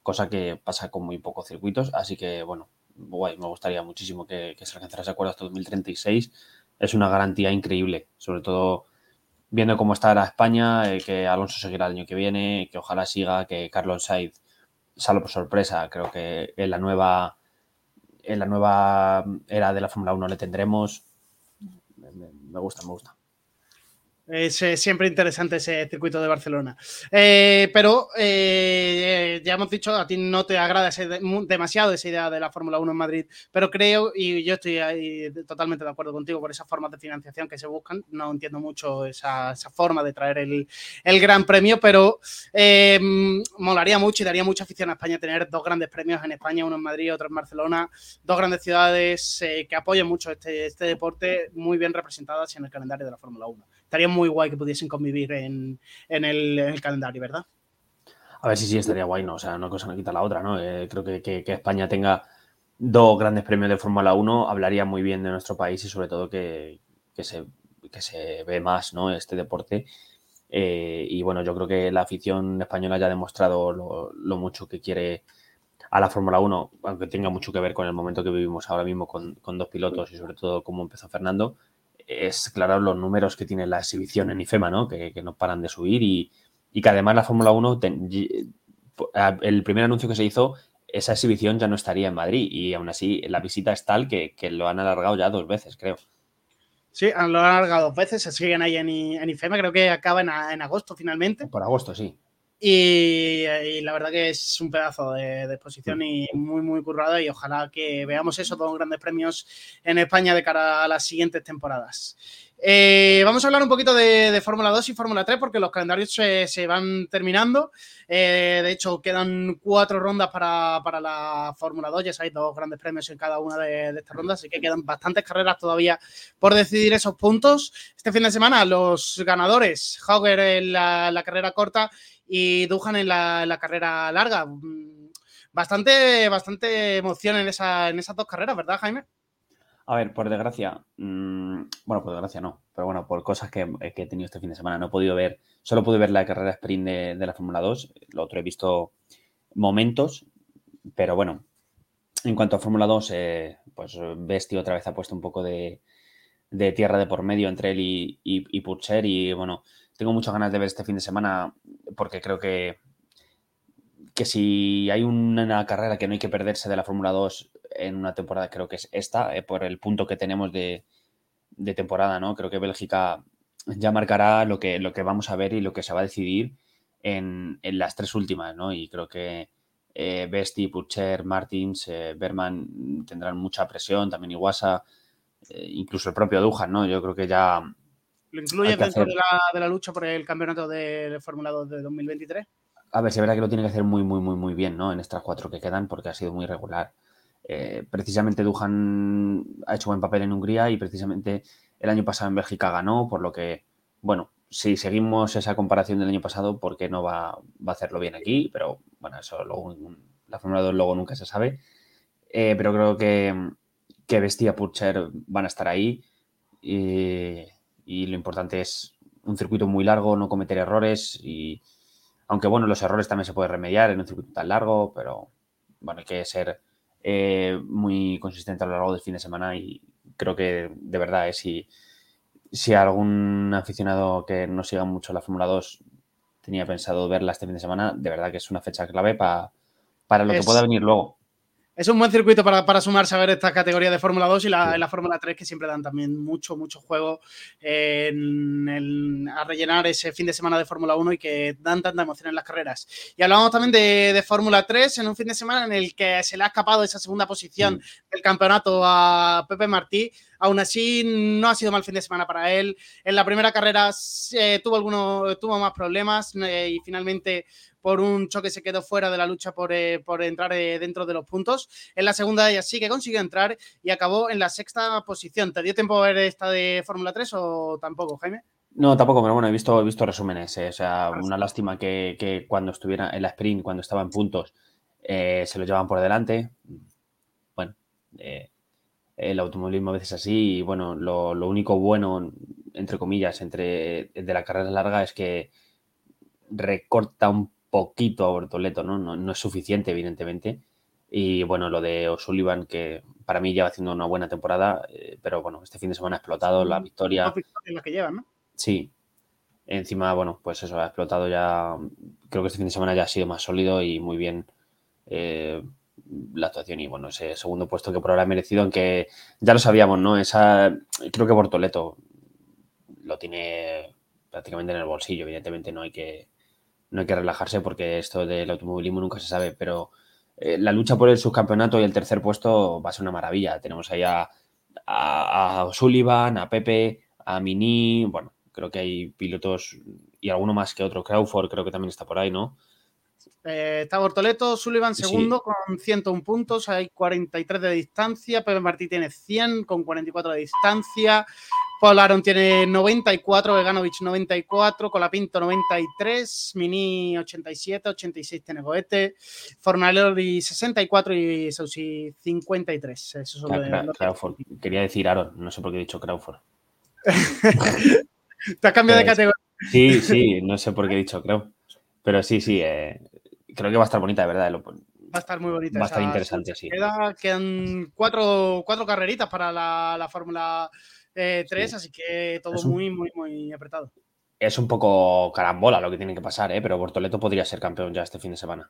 cosa que pasa con muy pocos circuitos, así que, bueno, guay, me gustaría muchísimo que, se alcanzara ese acuerdo hasta 2036. Es una garantía increíble, sobre todo viendo cómo está la España, eh, que Alonso seguirá el año que viene, que ojalá siga, que Carlos Sainz salga por sorpresa. Creo que en la nueva en la nueva era de la Fórmula 1 le tendremos me gusta, me gusta. Es eh, siempre interesante ese circuito de Barcelona. Eh, pero eh, ya hemos dicho, a ti no te agrada demasiado esa idea de la Fórmula 1 en Madrid, pero creo, y yo estoy ahí totalmente de acuerdo contigo por esas formas de financiación que se buscan. No entiendo mucho esa, forma de traer el, Gran Premio, pero molaría mucho y daría mucha afición a España tener dos grandes premios en España, uno en Madrid y otro en Barcelona. Dos grandes ciudades que apoyen mucho este, este deporte, muy bien representadas en el calendario de la Fórmula 1 estaría muy guay que pudiesen convivir en, el, calendario, ¿verdad? A ver si sí, estaría guay, ¿no? O sea, una cosa no quita la otra, ¿no? Eh, creo que, España tenga dos grandes premios de Fórmula 1 hablaría muy bien de nuestro país y sobre todo que, se, se ve más, ¿no? Este deporte. Eh, y bueno, yo creo que la afición española ya ha demostrado lo, mucho que quiere a la Fórmula 1, aunque tenga mucho que ver con el momento que vivimos ahora mismo con, con dos pilotos y sobre todo cómo empezó Fernando es claro los números que tiene la exhibición en IFEMA, ¿no? Que, no paran de subir y, que además la Fórmula 1, el primer anuncio que se hizo, esa exhibición ya no estaría en Madrid y aún así la visita es tal que, lo han alargado ya dos veces, creo. Sí, lo han alargado dos veces, se siguen ahí en, en IFEMA, creo que acaba en, en agosto finalmente. Por agosto, sí. Y, la verdad que es un pedazo de, exposición y muy, muy currado. Y ojalá que veamos esos dos grandes premios en España de cara a las siguientes temporadas. Eh, vamos a hablar un poquito de, Fórmula 2 y Fórmula 3 porque los calendarios se, van terminando. Eh, de hecho, quedan cuatro rondas para, la Fórmula 2. Ya sabéis, dos grandes premios en cada una de, estas rondas, así que quedan bastantes carreras todavía por decidir esos puntos. Este fin de semana, los ganadores, Hauger en la carrera corta y Duhan en la, carrera larga. Mm, bastante, bastante emoción en, esa, en esas dos carreras, ¿verdad, Jaime? A ver, por desgracia, mm, bueno, por desgracia no, pero bueno, por cosas que, he tenido este fin de semana, no he podido ver, solo pude ver la carrera sprint de, la Fórmula 2, lo otro he visto momentos, pero bueno, en cuanto a Fórmula 2, eh, pues Besti otra vez ha puesto un poco de, tierra de por medio entre él y, y, y bueno, tengo muchas ganas de ver este fin de semana porque creo que, que si hay una carrera que no hay que perderse de la Fórmula 2 en una temporada, creo que es esta, eh, por el punto que tenemos de, temporada, ¿no? Creo que Bélgica ya marcará lo que, lo que vamos a ver y lo que se va a decidir en, las tres últimas, ¿no? Y creo que eh, Besti, Purcher, Martins, eh, Berman tendrán mucha presión, también Iwasa, eh, incluso el propio Dujan, ¿no? Yo creo que ya ¿Lo incluye dentro de la, de la, lucha por el campeonato de Fórmula 2 de 2023? A ver, se verá que lo tiene que hacer muy, muy, muy, muy bien, ¿no? En estas cuatro que quedan, porque ha sido muy regular. Eh, precisamente Duhan ha hecho buen papel en Hungría y precisamente el año pasado en Bélgica ganó, por lo que, bueno, si seguimos esa comparación del año pasado, ¿por qué no va, va a hacerlo bien aquí? Pero bueno, eso luego, la Fórmula 2 luego nunca se sabe. Eh, pero creo que, que Bestia Purcher van a estar ahí. Y, y lo importante es un circuito muy largo, no cometer errores y aunque bueno, los errores también se pueden remediar en un circuito tan largo, pero bueno, hay que ser eh, muy consistente a lo largo del fin de semana y creo que de verdad, es eh, si, si algún aficionado que no siga mucho la Fórmula 2 tenía pensado verla este fin de semana, de verdad que es una fecha clave para, para lo que pueda venir luego. Es un buen circuito para, sumarse a ver esta categoría de Fórmula 2 y la, Fórmula 3 que siempre dan también mucho, mucho juego a rellenar ese fin de semana de Fórmula 1 y que dan tanta emoción en las carreras. Y hablamos también de, Fórmula 3 en un fin de semana en el que se le ha escapado esa segunda posición del campeonato a Pepe Martí. Aún así, no ha sido mal fin de semana para él. En la primera carrera eh, tuvo, algunos, tuvo más problemas eh, y finalmente por un choque se quedó fuera de la lucha por, eh, entrar eh, dentro de los puntos. En la segunda ella sí que consiguió entrar y acabó en la sexta posición. ¿Te dio tiempo a ver esta de Fórmula 3 o tampoco, Jaime? No, tampoco, pero bueno, he visto, he visto resúmenes. Eh, o sea, una lástima que, cuando estuviera en la sprint, cuando estaba en puntos, se lo llevaban por delante. Bueno, el automovilismo a veces así. Y bueno, lo, único bueno, entre comillas, entre de la carrera larga es que recorta un poquito a Bortoleto, ¿no? ¿no? es suficiente, evidentemente. Y bueno, lo de O'Sullivan, que para mí lleva haciendo una buena temporada, eh, pero bueno, este fin de semana ha explotado la victoria. Que llevan, ¿no? Sí. Encima, bueno, pues eso, ha explotado ya. Creo que este fin de semana ya ha sido más sólido y muy bien eh, la actuación. Y bueno, ese segundo puesto que por ahora ha merecido, aunque ya lo sabíamos, ¿no? Esa, creo que Bortoleto lo tiene prácticamente en el bolsillo, evidentemente no hay que no hay que relajarse porque esto del automovilismo nunca se sabe, pero eh, la lucha por el subcampeonato y el tercer puesto va a ser una maravilla. Tenemos ahí a, a, Sullivan, a Pepe, a Mini, bueno, creo que hay pilotos y alguno más que otro. Crawford creo que también está por ahí, ¿no? Eh, está Bortoleto, Sullivan segundo con 101 puntos, hay 43 de distancia, Pepe Martí tiene 100 con 44 de distancia, Paul Aaron tiene 94, Veganovich 94, Colapinto 93, Mini 87, 86 tiene Goete, Fornalori 64 y Sausi 53. Eso son Crawford. Quería decir Aaron, no sé por qué he dicho Crawford. Te has cambiado de categoría. Sí, sí, no sé por qué he dicho Crawford. Pero sí, sí, eh, creo que va a estar bonita, de verdad. Va a estar muy bonita. Va a estar interesante, sí. quedan cuatro, cuatro carreritas para la, la Fórmula 3, eh, así que todo muy, muy, muy apretado. Es un poco carambola lo que tiene que pasar, ¿eh? pero Bortoleto podría ser campeón ya este fin de semana.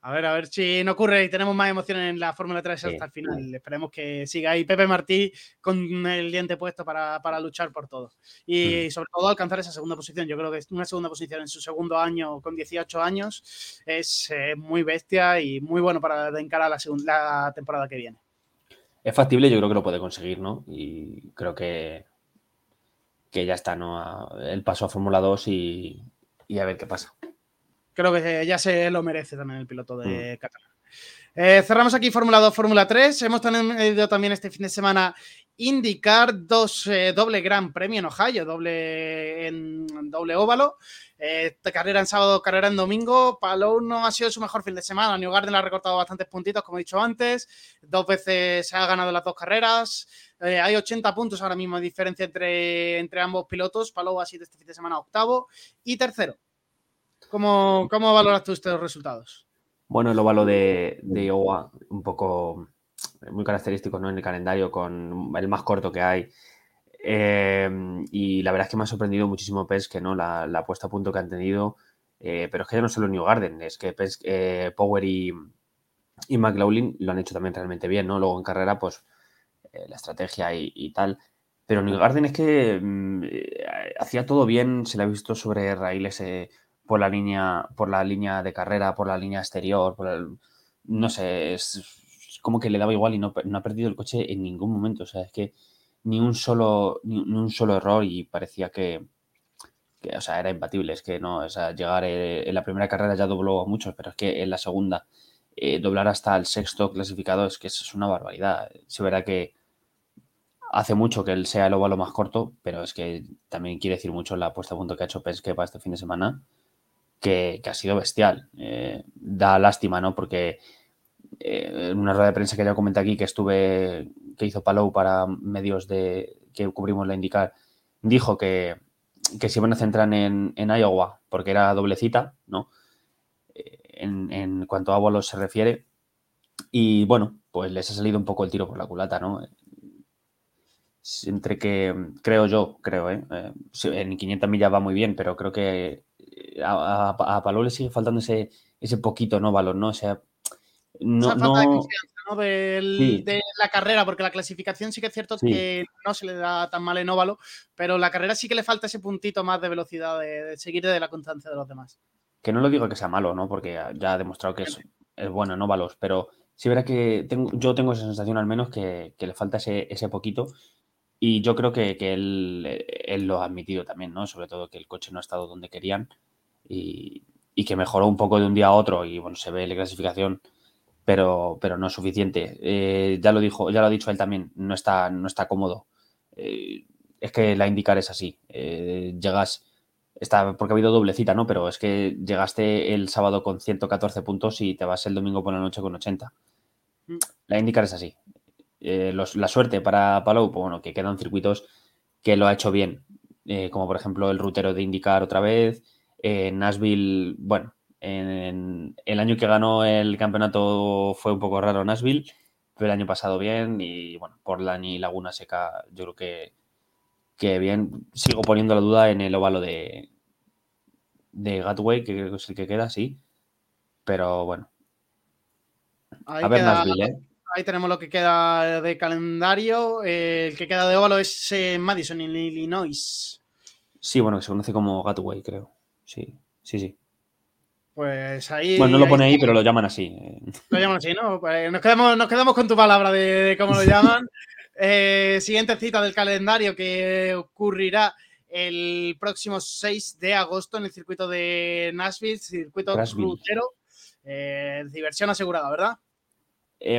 A ver, a ver si no ocurre y tenemos más emociones en la Fórmula 3 hasta el final. Esperemos que siga ahí Pepe Martí con el diente puesto para, luchar por todo. Y mm. sobre todo alcanzar esa segunda posición. Yo creo que una segunda posición en su segundo año con 18 años es eh, muy bestia y muy bueno para encarar la, segunda, temporada que viene. Es factible, yo creo que lo puede conseguir, ¿no? Y creo que, que ya está, ¿no? El paso a Fórmula 2 y a ver qué pasa creo que ya se lo merece también el piloto de mm. eh, cerramos aquí Fórmula 2, Fórmula 3. Hemos tenido también este fin de semana indicar dos eh, doble Gran Premio en Ohio, doble doble óvalo. Eh, carrera en sábado, carrera en domingo. Palou no ha sido su mejor fin de semana. New Garden ha recortado bastantes puntitos, como he dicho antes. Dos veces se ha ganado las dos carreras. hay 80 puntos ahora mismo de diferencia entre, entre ambos pilotos. Palou ha sido este fin de semana octavo y tercero. ¿Cómo, valoras tú estos resultados? Bueno, el óvalo de, de Iowa, un poco muy característico ¿no? en el calendario, con el más corto que hay. Eh, y la verdad es que me ha sorprendido muchísimo que ¿no? La, la, puesta a punto que han tenido. Eh, pero es que ya no solo New Garden, es que eh, Power y, y McLaughlin lo han hecho también realmente bien, ¿no? Luego en carrera, pues la estrategia y, tal. Pero New Garden es que mm, hacía todo bien, se le ha visto sobre raíles por la línea, por la línea de carrera, por la línea exterior, no sé, es, como que le daba igual y no, ha perdido el coche en ningún momento. O sea, es que ni un solo, ni, un solo error y parecía que, o sea, era imbatible. Es que no, o sea, llegar eh, en la primera carrera ya dobló a muchos, pero es que en la segunda eh, doblar hasta el sexto clasificado es que es una barbaridad. Se verá que hace mucho que él sea el óvalo más corto, pero es que también quiere decir mucho la puesta a punto que ha hecho Penske para este fin de semana que, ha sido bestial. Eh, da lástima, ¿no? Porque eh, en una rueda de prensa que ya comenté aquí, que estuve, que hizo Palou para medios de que cubrimos la indicar, dijo que, que se iban a centrar en, en Iowa, porque era doble cita, ¿no? Eh, en, en, cuanto a vuelos se refiere. Y bueno, pues les ha salido un poco el tiro por la culata, ¿no? Entre que, creo yo, creo, ¿eh? en 500 millas va muy bien, pero creo que a, a, le sigue faltando ese, ese poquito, ¿no? Valor, ¿no? O sea, no, Esa falta de confianza, ¿no? De la carrera, porque la clasificación sí que es cierto que no se le da tan mal en óvalo, pero la carrera sí que le falta ese puntito más de velocidad, de, seguir de la constancia de los demás. Que no lo digo que sea malo, ¿no? Porque ya ha demostrado que es, bueno en óvalos, pero sí verá que tengo, yo tengo esa sensación al menos que, le falta ese, ese poquito y yo creo que, él, él, lo ha admitido también, ¿no? Sobre todo que el coche no ha estado donde querían y, que mejoró un poco de un día a otro y bueno, se ve la clasificación, pero, pero no es suficiente. Eh, ya lo dijo, ya lo ha dicho él también, no está, no está cómodo. Eh, es que la indicar es así. Eh, llegas, está, porque ha habido doble cita, ¿no? Pero es que llegaste el sábado con 114 puntos y te vas el domingo por la noche con 80. Mm. La indicar es así. la suerte para Palou, pues bueno, que quedan circuitos que lo ha hecho bien, como por ejemplo el rutero de indicar otra vez, Nashville, bueno, en, el año que ganó el campeonato fue un poco raro Nashville, pero el año pasado bien y bueno, Portland y Laguna Seca yo creo que, que bien. Sigo poniendo la duda en el óvalo de, de Gatway, que creo que es el que queda, sí. Pero bueno. Ahí a ver Nashville, ¿eh? Ahí tenemos lo que queda de calendario. el que queda de óvalo es Madison, en Illinois. Sí, bueno, que se conoce como Gatway, creo sí, sí, sí. Pues ahí. Bueno, no lo pone ahí, pero lo llaman así. Eh. Lo llaman así, ¿no? Pues nos, quedamos, nos quedamos con tu palabra de, cómo lo llaman. Eh, siguiente cita del calendario que ocurrirá el próximo 6 de agosto en el circuito de Nashville, circuito crucero. Eh, diversión asegurada, ¿verdad?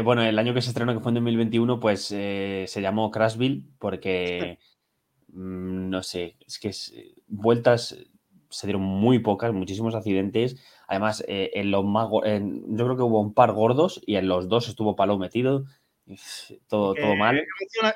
bueno, el año que se estrenó, que fue en 2021, pues se llamó Crashville porque, mm, no sé, es que es, vueltas se dieron muy pocas, muchísimos accidentes. Además, eh, en los más, yo creo que hubo un par gordos y en los dos estuvo palo metido. Todo, todo mal.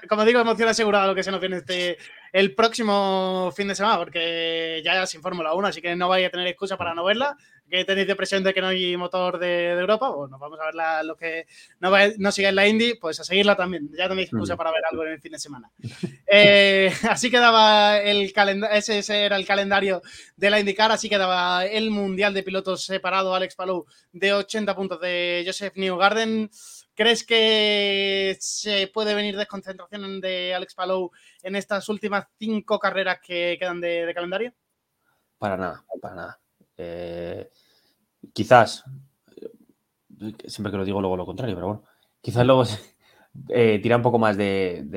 como digo, emoción asegurada lo que se nos viene este, el próximo fin de semana, porque ya sin Fórmula 1, así que no vaya a tener excusa para no verla. Que tenéis de presión de que no hay motor de, Europa, pues nos vamos a ver lo que no, no sigáis la Indy, pues a seguirla también. Ya tenéis excusa para ver algo en el fin de semana. Eh, así quedaba el calendario, ese, era el calendario de la IndyCar, así quedaba el Mundial de Pilotos separado, Alex Palou, de 80 puntos de Joseph Newgarden. ¿Crees que se puede venir desconcentración de Alex Palou en estas últimas cinco carreras que quedan de, calendario? Para nada, para nada. Eh, quizás, siempre que lo digo luego lo contrario, pero bueno, quizás luego eh, tira un poco más de,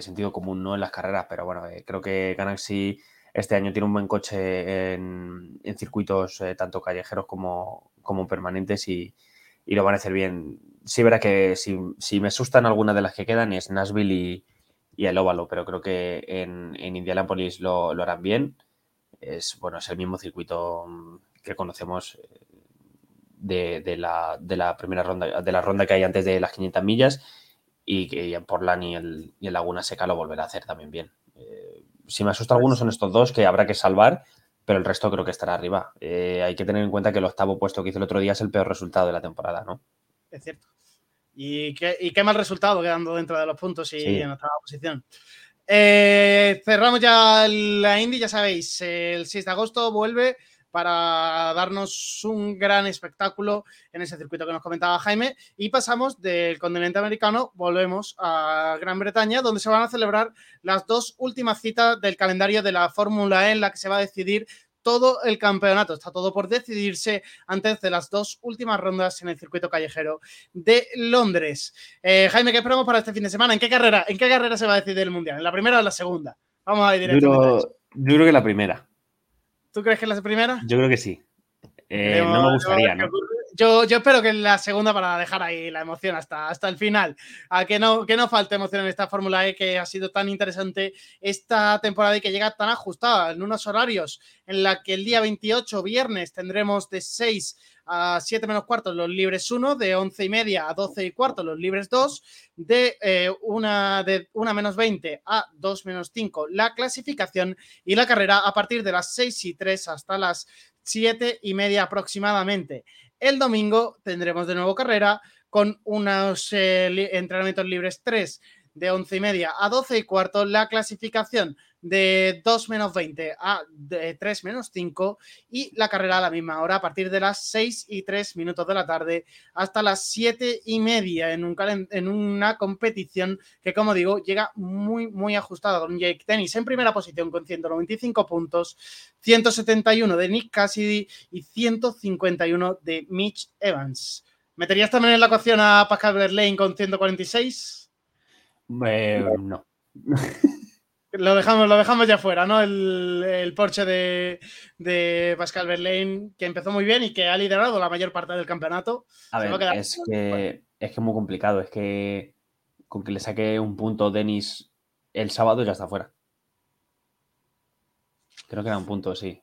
sentido común ¿no? en las carreras, pero bueno, eh, creo que Galaxy este año tiene un buen coche en, circuitos tanto callejeros como, permanentes y, lo van a hacer bien sí verá que si, me asustan algunas de las que quedan es Nashville y, el óvalo, pero creo que en, en Indianapolis lo, harán bien. Es, bueno, es el mismo circuito mm, que conocemos eh, de, la, primera ronda, de la ronda que hay antes de las 500 millas y que en Portland y, el, y Laguna Seca lo volverá a hacer también bien. Eh, si me asusta algunos son estos dos que habrá que salvar, pero el resto creo que estará arriba. Eh, hay que tener en cuenta que el octavo puesto que hizo el otro día es el peor resultado de la temporada, ¿no? Es cierto. Y qué, mal resultado quedando dentro de los puntos y en otra posición. Eh, cerramos ya la Indy, ya sabéis, el 6 de agosto vuelve para darnos un gran espectáculo en ese circuito que nos comentaba Jaime. Y pasamos del continente americano, volvemos a Gran Bretaña, donde se van a celebrar las dos últimas citas del calendario de la Fórmula E, en la que se va a decidir todo el campeonato. Está todo por decidirse antes de las dos últimas rondas en el circuito callejero de Londres. Eh, Jaime, ¿qué esperamos para este fin de semana? ¿En qué carrera, en qué carrera se va a decidir el mundial? ¿En la primera o en la segunda? Vamos a ir directamente. Yo, yo creo que la primera. ¿Tú crees que es la primera? Yo creo que sí. Eh, no me gustaría, ¿no? Yo, espero que en la segunda para dejar ahí la emoción hasta, hasta el final. A que no, que no falte emoción en esta Fórmula E que ha sido tan interesante esta temporada y que llega tan ajustada en unos horarios en la que el día 28, viernes, tendremos de 6 a 7 menos cuarto los libres 1, de 11 y media a 12 y cuarto los libres 2, de, eh, una, de 1 menos 20 a 2 menos 5 la clasificación y la carrera a partir de las 6 y 3 hasta las 7 y media aproximadamente. El domingo tendremos de nuevo carrera con unos eh, entrenamientos libres 3 de 11 y media a 12 y cuarto, la clasificación de 2 menos 20 a 3 menos 5 y la carrera a la misma hora a partir de las 6 y 3 minutos de la tarde hasta las 7 y media en, un en una competición que como digo llega muy muy ajustada con Jake Tennis en primera posición con 195 puntos, 171 de Nick Cassidy y 151 de Mitch Evans. ¿Meterías también en la ecuación a Pascal Verlaine con 146? Eh, no. Lo dejamos, lo dejamos ya fuera, ¿no? El, el Porsche de, Pascal Verlaine, que empezó muy bien y que ha liderado la mayor parte del campeonato. A ver, es, que, es que muy complicado. Es que con que le saque un punto Denis el sábado ya está fuera. Creo que era un punto, sí.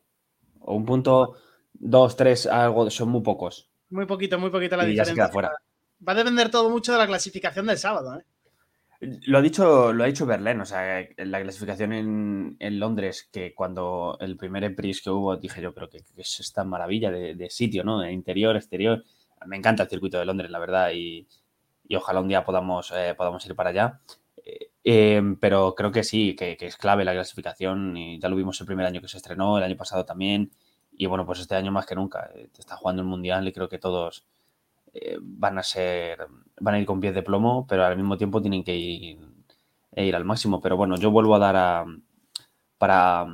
O un punto, dos, tres, algo, son muy pocos. Muy poquito, muy poquito la diferencia. fuera. Va a depender todo mucho de la clasificación del sábado, ¿eh? Lo ha dicho, lo ha dicho Berlín, o sea, en la clasificación en, Londres, que cuando el primer Empris que hubo, dije yo, pero que, es esta maravilla de, sitio, ¿no? De interior, exterior. Me encanta el circuito de Londres, la verdad, y, ojalá un día podamos, eh, podamos ir para allá. Eh, em, pero creo que sí, que, es clave la clasificación, y ya lo vimos el primer año que se estrenó, el año pasado también, y bueno, pues este año más que nunca. Eh, está jugando el Mundial y creo que todos van a ser van a ir con pies de plomo, pero al mismo tiempo tienen que ir, e ir al máximo. Pero bueno, yo vuelvo a dar a, para,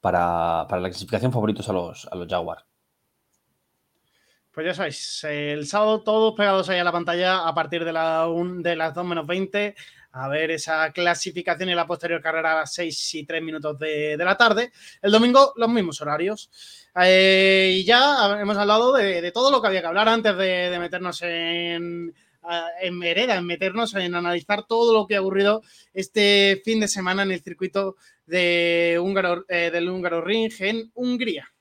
para, para la clasificación favoritos a los, a los Jaguars. Pues ya sabéis, el sábado todos pegados ahí a la pantalla a partir de, la de las 2 menos 20 a ver esa clasificación y la posterior carrera a las 6 y 3 minutos de, la tarde. El domingo los mismos horarios. Eh, y ya hemos hablado de, todo lo que había que hablar antes de, meternos en, en Hereda, en meternos en analizar todo lo que ha ocurrido este fin de semana en el circuito de húngaro, eh, del Húngaro Ring en Hungría.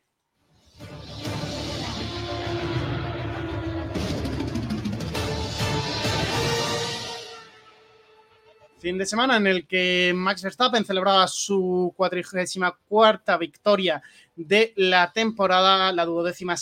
Fin de semana en el que Max Verstappen celebraba su cuatrigésima cuarta victoria de la temporada, la duodécima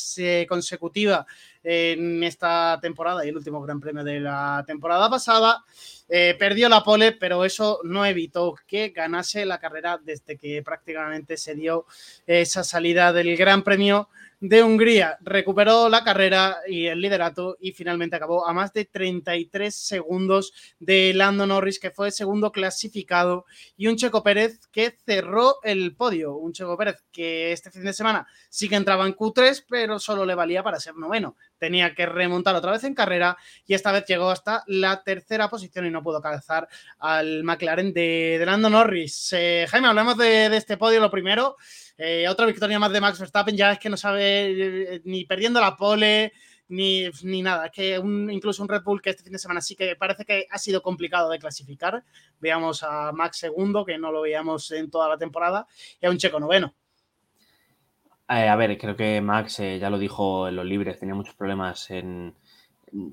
consecutiva en esta temporada y el último Gran Premio de la temporada pasada. Eh, perdió la pole, pero eso no evitó que ganase la carrera desde que prácticamente se dio esa salida del Gran Premio de Hungría. Recuperó la carrera y el liderato y finalmente acabó a más de 33 segundos de Lando Norris, que fue segundo clasificado, y un Checo Pérez que cerró el podio. Un Checo Pérez que este fin de semana sí que entraba en Q3, pero solo le valía para ser noveno. Tenía que remontar otra vez en carrera y esta vez llegó hasta la tercera posición y no pudo calzar al McLaren de, Lando Norris. Eh, Jaime, hablemos de, de este podio lo primero. Eh, otra victoria más de Max Verstappen, ya es que no sabe eh, ni perdiendo la pole, ni, ni, nada. Es que incluso un Red Bull que este fin de semana sí que parece que ha sido complicado de clasificar. Veamos a Max segundo, que no lo veíamos en toda la temporada, y a un Checo noveno. Eh, a ver, creo que Max ya lo dijo en los libres, tenía muchos problemas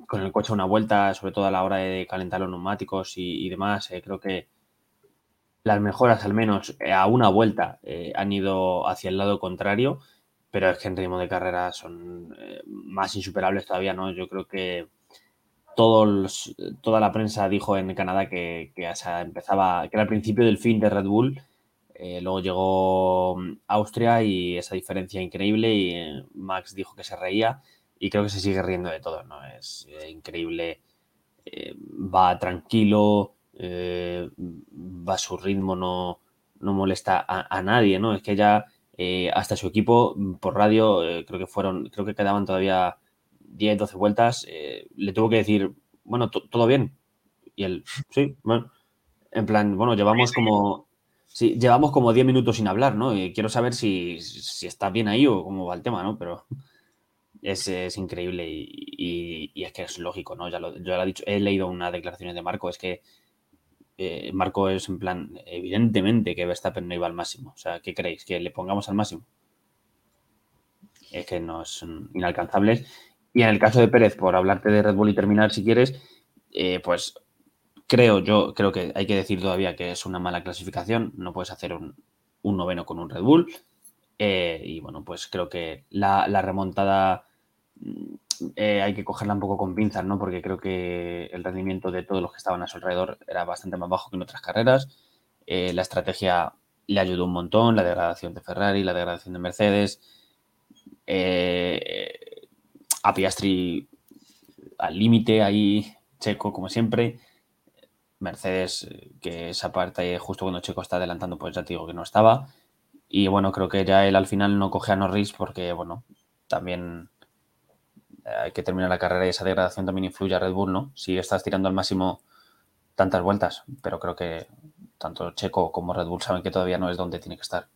con el coche a una vuelta, sobre todo a la hora de calentar los neumáticos y demás. creo que las mejoras, al menos eh, a una vuelta, eh, han ido hacia el lado contrario, pero es que en ritmo de carrera son eh, más insuperables todavía, ¿no? Yo creo que todos, toda la prensa dijo en Canadá que, que empezaba, que era el principio del fin de Red Bull. luego llegó mm, Austria y esa diferencia increíble y Max dijo que se reía y creo que se sigue riendo de todo, ¿no? Es increíble, va tranquilo, eh, va a su ritmo, no, no molesta a, nadie, ¿no? Es que ya eh, hasta su equipo por radio, eh, creo que fueron, creo que quedaban todavía 10, 12 vueltas, le tuvo que decir, bueno, todo bien. Y él, sí, bueno, en plan, bueno, llevamos como, sí, llevamos como 10 minutos sin hablar, ¿no? Y quiero saber si, si está bien ahí o cómo va el tema, ¿no? Pero es, es increíble y, y, es que es lógico, ¿no? Ya lo, ya lo he dicho, he leído unas declaraciones de Marco, es que eh, Marco es en plan, evidentemente que Verstappen no iba al máximo. O sea, ¿qué creéis? ¿Que le pongamos al máximo? Es que no son inalcanzables. Y en el caso de Pérez, por hablarte de Red Bull y terminar si quieres, eh, pues creo, yo creo que hay que decir todavía que es una mala clasificación. No puedes hacer un, noveno con un Red Bull. Eh, y bueno, pues creo que la, la remontada eh, hay que cogerla un poco con pinzas, ¿no? Porque creo que el rendimiento de todos los que estaban a su alrededor era bastante más bajo que en otras carreras. Eh, la estrategia le ayudó un montón, la degradación de Ferrari, la degradación de Mercedes. Eh, a Piastri al límite, ahí Checo, como siempre. Mercedes, que esa parte justo cuando Checo está adelantando, pues ya te digo que no estaba. Y bueno, creo que ya él al final no coge a Norris porque, bueno, también hay que terminar la carrera y esa degradación también influye a Red Bull, ¿no? Si estás tirando al máximo tantas vueltas, pero creo que tanto Checo como Red Bull saben que todavía no es donde tiene que estar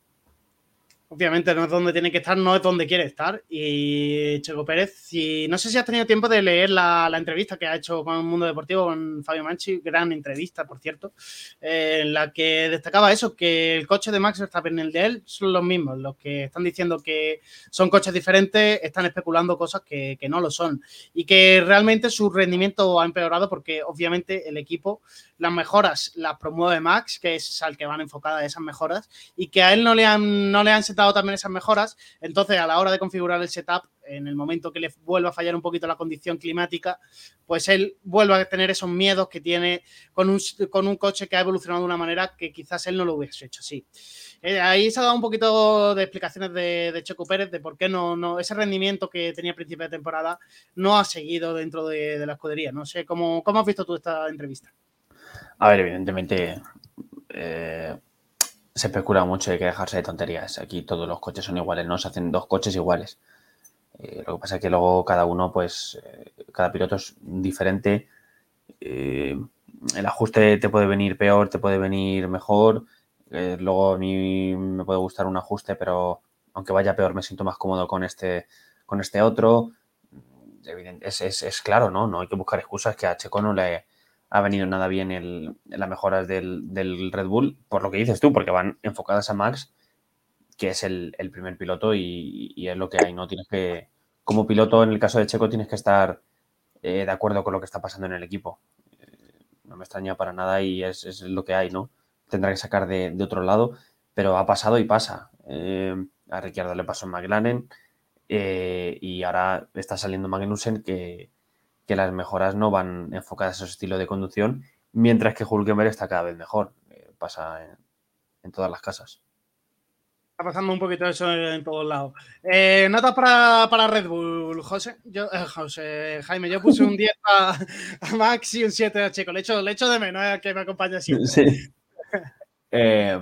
obviamente no es donde tiene que estar, no es donde quiere estar. Y Checo Pérez, si, no sé si has tenido tiempo de leer la, entrevista que ha hecho con el Mundo Deportivo con Fabio Manchi, gran entrevista, por cierto, eh, en la que destacaba eso, que el coche de Max Verstappen y el de él son los mismos. Los que están diciendo que son coches diferentes están especulando cosas que, no lo son. Y que realmente su rendimiento ha empeorado porque obviamente el equipo las mejoras las promueve Max, que es al que van enfocadas esas mejoras, y que a él no le han, no le han también esas mejoras. Entonces, a la hora de configurar el setup, en el momento que le vuelva a fallar un poquito la condición climática, pues él vuelve a tener esos miedos que tiene con un, con un coche que ha evolucionado de una manera que quizás él no lo hubiese hecho así. Eh, ahí se ha dado un poquito de explicaciones de, de, Checo Pérez de por qué no, no ese rendimiento que tenía a principio de temporada no ha seguido dentro de, la escudería. No sé, ¿cómo, ¿cómo has visto tú esta entrevista? A ver, evidentemente eh, se especula mucho de que dejarse de tonterías. Aquí todos los coches son iguales, no se hacen dos coches iguales. Eh, lo que pasa es que luego cada uno, pues, eh, cada piloto es diferente. el ajuste te puede venir peor, te puede venir mejor. luego a mí me puede gustar un ajuste, pero aunque vaya peor, me siento más cómodo con este, con este otro. Es, es, es claro, ¿no? No hay que buscar excusas que a Checo no le, ha venido nada bien el, las mejoras del, Red Bull, por lo que dices tú, porque van enfocadas a Max, que es el, primer piloto y, es lo que hay, ¿no? Tienes que, como piloto en el caso de Checo, tienes que estar eh, de acuerdo con lo que está pasando en el equipo. no me extraña para nada y es, lo que hay, ¿no? Tendrá que sacar de, otro lado, pero ha pasado y pasa. Eh, a Ricciardo le pasó en McLaren eh, y ahora está saliendo Magnussen que, las mejoras no van enfocadas a su estilo de conducción, mientras que Hulkenberg está cada vez mejor. Eh, pasa en todas las casas. Está pasando un poquito eso en, todos lados. Eh, notas para, Red Bull, José. Yo, eh, José, Jaime, yo puse un 10 a, Max y un 7 a Checo. Le echo, le echo de menos a que me acompañe siempre. Sí. Eh,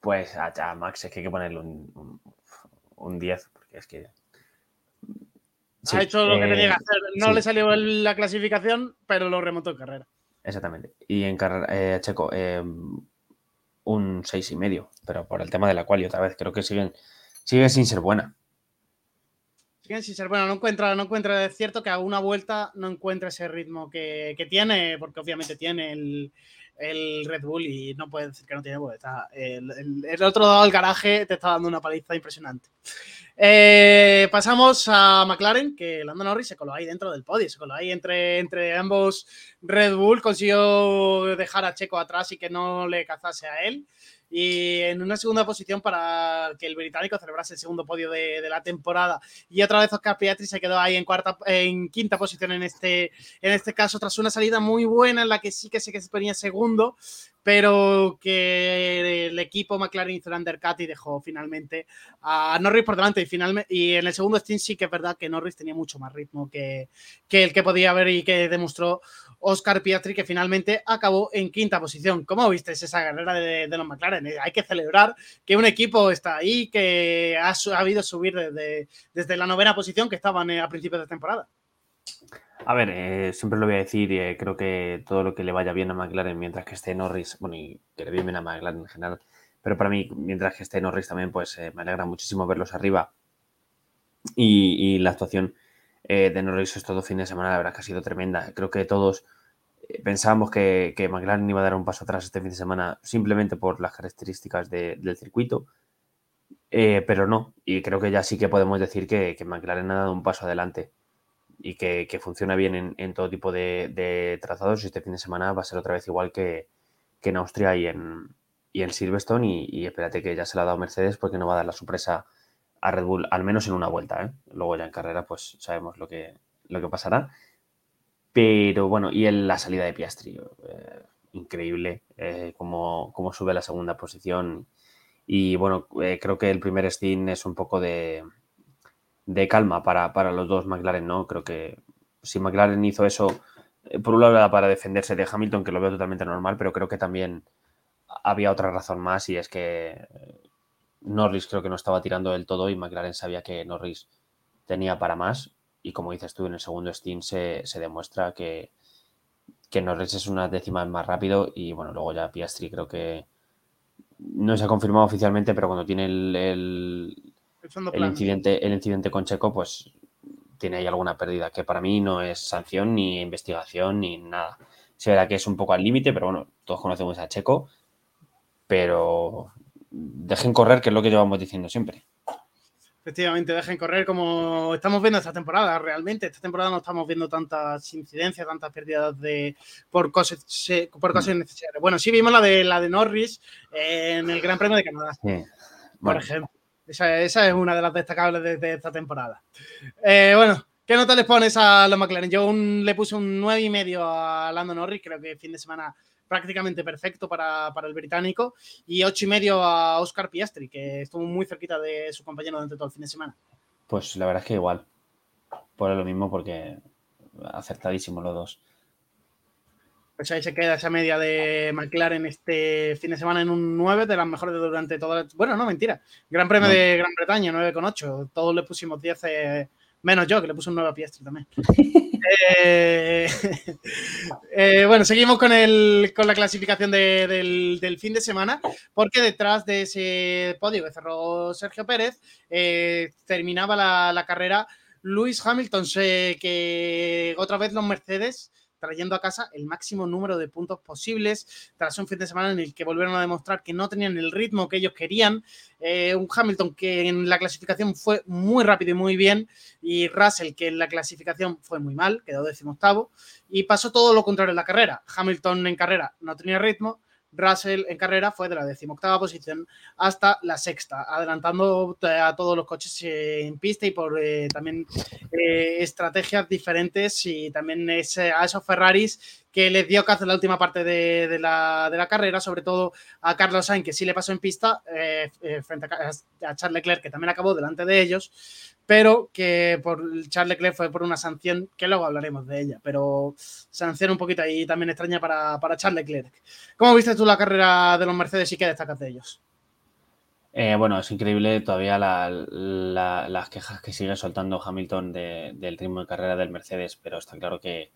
pues a, Max es que hay que ponerle un, un, 10, porque es que. Ha hecho lo que tenía que hacer. No le salió la clasificación, pero lo remontó en carrera. Exactamente. Y en carrera, Checo, un seis y medio, pero por el tema de la cual y otra vez creo que siguen, siguen sin ser buena. Siguen sin ser buena, no encuentra, no encuentra, es cierto que a una vuelta no encuentra ese ritmo que, tiene, porque obviamente tiene el, Red Bull y no puede decir que no tiene, vuelta. el, el, otro lado del garaje te está dando una paliza impresionante. Eh, pasamos a McLaren, que Lando Norris se coló ahí dentro del podio, se coló ahí entre, entre ambos Red Bull, consiguió dejar a Checo atrás y que no le cazase a él. Y en una segunda posición para que el británico celebrase el segundo podio de, la temporada. Y otra vez Oscar Piastri se quedó ahí en cuarta, en quinta posición en este, en este caso, tras una salida muy buena en la que sí que se ponía segundo, pero que el equipo McLaren hizo el undercut y dejó finalmente a Norris por delante. Y, finalmente, y en el segundo stint sí que es verdad que Norris tenía mucho más ritmo que, que el que podía haber y que demostró Oscar Piastri, que finalmente acabó en quinta posición. ¿Cómo viste esa carrera de, los McLaren? Eh, hay que celebrar que un equipo está ahí, que ha, habido subir desde, desde la novena posición que estaban eh, a principios de temporada. A ver, eh, siempre lo voy a decir, y creo que todo lo que le vaya bien a McLaren mientras que esté Norris, bueno, y que le viene bien a McLaren en general, pero para mí, mientras que esté Norris también, pues me alegra muchísimo verlos arriba. Y, la actuación de Norris estos dos fines de semana, la verdad que ha sido tremenda. Creo que todos eh, pensábamos que, que, McLaren iba a dar un paso atrás este fin de semana simplemente por las características del circuito, eh, pero no. Y creo que ya sí que podemos decir que, McLaren ha dado un paso adelante y que, funciona bien en, todo tipo de, trazados. Y este fin de semana va a ser otra vez igual que, en Austria y en, y en Silverstone. Y, espérate que ya se la ha dado Mercedes porque no va a dar la sorpresa a Red Bull, al menos en una vuelta. ¿eh? Luego ya en carrera, pues sabemos lo que, lo que pasará. Pero bueno, y en la salida de Piastri, eh, increíble eh, cómo, sube a la segunda posición. Y bueno, eh, creo que el primer stint es un poco de, calma para, los dos McLaren, ¿no? Creo que si McLaren hizo eso, por un lado para defenderse de Hamilton, que lo veo totalmente normal, pero creo que también había otra razón más y es que Norris creo que no estaba tirando del todo y McLaren sabía que Norris tenía para más y como dices tú, en el segundo Steam se, demuestra que, que Norris es una décima más rápido y bueno, luego ya Piastri creo que no se ha confirmado oficialmente, pero cuando tiene el, incidente, el incidente con Checo, pues tiene ahí alguna pérdida, que para mí no es sanción ni investigación ni nada. Se verá que es un poco al límite, pero bueno, todos conocemos a Checo, pero dejen correr, que es lo que llevamos diciendo siempre. Efectivamente, dejen correr como estamos viendo esta temporada. Realmente, esta temporada no estamos viendo tantas incidencias, tantas pérdidas de por cosas, por cosas innecesarias. Bueno, sí vimos la de la de Norris en el Gran Premio de Canadá, por ejemplo. Esa, es una de las destacables de, esta temporada. Eh, bueno, ¿qué nota les pones a los McLaren? Yo le puse un 9,5 y medio a Lando Norris, creo que fin de semana prácticamente perfecto para, el británico, y ocho y medio a Oscar Piastri, que estuvo muy cerquita de su compañero durante todo el fin de semana. Pues la verdad es que igual, por lo mismo, porque acertadísimo los dos. Pues ahí se queda esa media de McLaren este fin de semana en un 9 de las mejores durante toda Bueno, no, mentira. Gran Premio de Gran Bretaña, 9,8. Todos le pusimos 10, eh, menos yo, que le puse un 9 a Piastri también. Eh, eh, bueno, seguimos con, el, con la clasificación del, fin de semana, porque detrás de ese podio que cerró Sergio Pérez, terminaba la, carrera Luis Hamilton, que otra vez los Mercedes trayendo a casa el máximo número de puntos posibles tras un fin de semana en el que volvieron a demostrar que no tenían el ritmo que ellos querían. Eh, un Hamilton que en la clasificación fue muy rápido y muy bien y Russell que en la clasificación fue muy mal, quedó decimoctavo y pasó todo lo contrario en la carrera. Hamilton en carrera no tenía ritmo, Russell en carrera fue de la decimoctava posición hasta la sexta, adelantando a todos los coches en pista y por eh, también eh, estrategias diferentes y también a esos Ferraris que les dio caza la última parte de, la, carrera, sobre todo a Carlos Sainz, que sí le pasó en pista, eh, frente a, a Charles Leclerc, que también acabó delante de ellos pero que por Charles Leclerc fue por una sanción que luego hablaremos de ella, pero sanción un poquito ahí también extraña para, para Charles Leclerc. ¿Cómo viste tú la carrera de los Mercedes y qué destacas de ellos? Eh, bueno, es increíble todavía las quejas que sigue soltando Hamilton del ritmo de carrera del Mercedes, pero está claro que,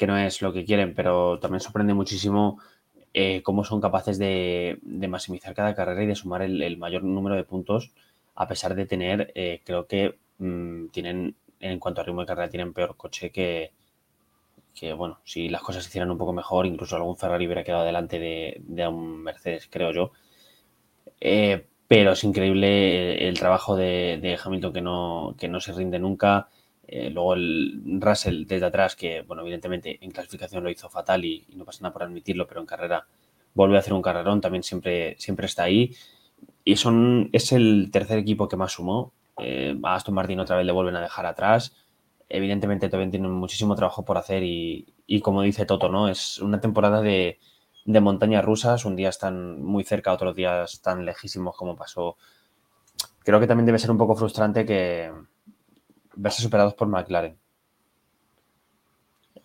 no es lo que quieren, pero también sorprende muchísimo eh, cómo son capaces de, maximizar cada carrera y de sumar el mayor número de puntos a pesar de tener, eh, creo que mm, tienen, en cuanto a ritmo de carrera, tienen peor coche que, que, bueno, si las cosas se hicieran un poco mejor, incluso algún Ferrari hubiera quedado delante de, un Mercedes, creo yo. Eh, pero es increíble el, trabajo de, Hamilton que no, que no se rinde nunca. Eh, luego el Russell desde atrás, que bueno, evidentemente en clasificación lo hizo fatal y, y, no pasa nada por admitirlo, pero en carrera vuelve a hacer un carrerón, también siempre, siempre está ahí. Y son, es el tercer equipo que más sumó. Eh, a Aston Martin otra vez le vuelven a dejar atrás. Evidentemente todavía tienen muchísimo trabajo por hacer y, como dice Toto, ¿no? Es una temporada de, montañas rusas. Un día están muy cerca, otros días están lejísimos como pasó. Creo que también debe ser un poco frustrante que verse superados por McLaren.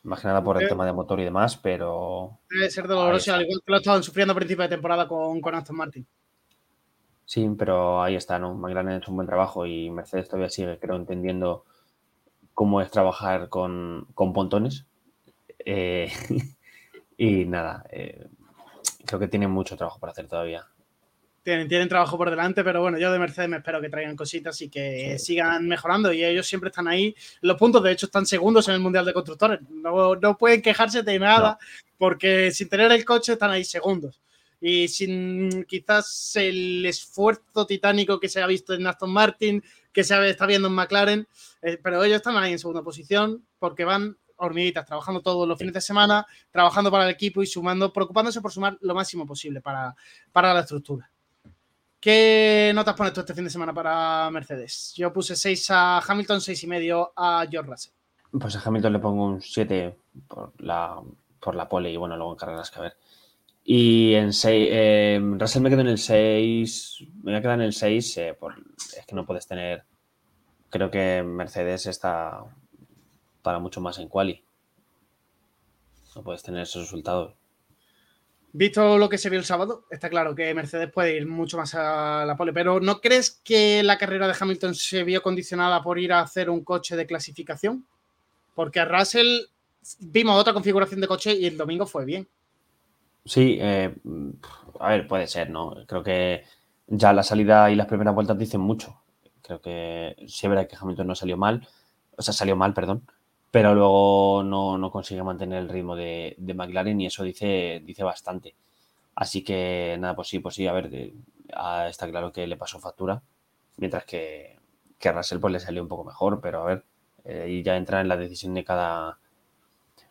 Más que nada por el tema de motor y demás, pero... Debe ser doloroso, al igual que lo estaban sufriendo a principio de temporada con, con Aston Martin. Sí, pero ahí está, ¿no? McLaren ha hecho un buen trabajo y Mercedes todavía sigue, creo, entendiendo cómo es trabajar con, pontones. Eh, y nada, eh, creo que tienen mucho trabajo por hacer todavía. Tienen, tienen trabajo por delante, pero bueno, yo de Mercedes me espero que traigan cositas y que sigan mejorando. Y ellos siempre están ahí. Los puntos, de hecho, están segundos en el Mundial de Constructores. No, no pueden quejarse de nada, porque sin tener el coche están ahí segundos y sin quizás el esfuerzo titánico que se ha visto en Aston Martin, que se está viendo en McLaren, eh, pero ellos están ahí en segunda posición porque van hormiguitas, trabajando todos los fines de semana, trabajando para el equipo y sumando, preocupándose por sumar lo máximo posible para, para la estructura. ¿Qué notas pones tú este fin de semana para Mercedes? Yo puse 6 a Hamilton, 6 y medio a George Russell. Pues a Hamilton le pongo un 7 por la, por la pole y bueno, luego en carreras que a ver. Y en 6, eh, Russell me quedo en el 6, me voy a quedar en el 6, eh, es que no puedes tener, creo que Mercedes está para mucho más en quali. No puedes tener esos resultados. Visto lo que se vio el sábado, está claro que Mercedes puede ir mucho más a la pole, pero ¿no crees que la carrera de Hamilton se vio condicionada por ir a hacer un coche de clasificación? Porque a Russell vimos otra configuración de coche y el domingo fue bien. Sí, eh, a ver, puede ser, ¿no? Creo que ya la salida y las primeras vueltas dicen mucho. Creo que sí es verdad que Hamilton no salió mal, o sea, salió mal, perdón, pero luego no, consigue mantener el ritmo de, McLaren y eso dice, dice bastante. Así que nada, pues sí, pues sí, a ver, está claro que le pasó factura, mientras que, que a Russell pues le salió un poco mejor, pero a ver, eh, y ya entra en la decisión de cada,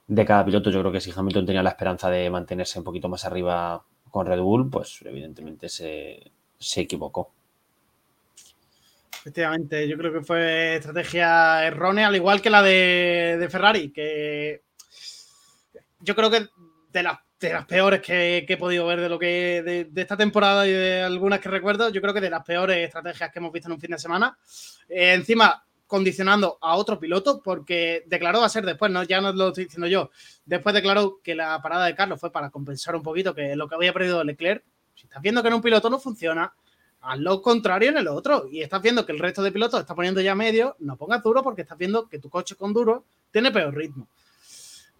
de cada piloto. Yo creo que si Hamilton tenía la esperanza de mantenerse un poquito más arriba con Red Bull, pues evidentemente se, equivocó. Efectivamente, yo creo que fue estrategia errónea, al igual que la de, Ferrari, que yo creo que de las, peores que, he podido ver de lo que de, esta temporada y de algunas que recuerdo, yo creo que de las peores estrategias que hemos visto en un fin de semana. Eh, encima, condicionando a otro piloto porque declaró va a ser después, no ya no lo estoy diciendo yo. Después declaró que la parada de Carlos fue para compensar un poquito que lo que había perdido Leclerc. Si estás viendo que en un piloto no funciona, haz lo contrario en el otro. Y estás viendo que el resto de pilotos está poniendo ya medio, no pongas duro porque estás viendo que tu coche con duro tiene peor ritmo.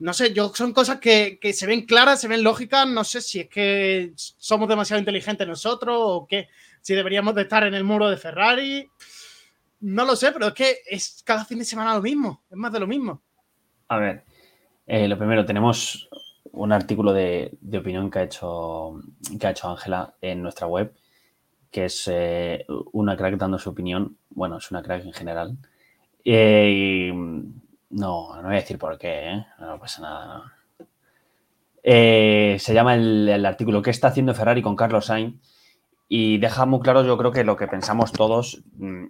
No sé, yo son cosas que, que se ven claras, se ven lógicas. No sé si es que somos demasiado inteligentes nosotros o qué. Si deberíamos de estar en el muro de Ferrari. No lo sé, pero es que es cada fin de semana lo mismo, es más de lo mismo. A ver, Eh, lo primero, tenemos un artículo de, opinión que ha hecho que ha hecho Ángela en nuestra web, que es eh, una crack dando su opinión. Bueno, es una crack en general. Eh, no, no voy a decir por qué, no pasa nada. se llama el, artículo ¿Qué está haciendo Ferrari con Carlos Sainz? Y deja muy claro, yo creo que lo que pensamos todos, mm,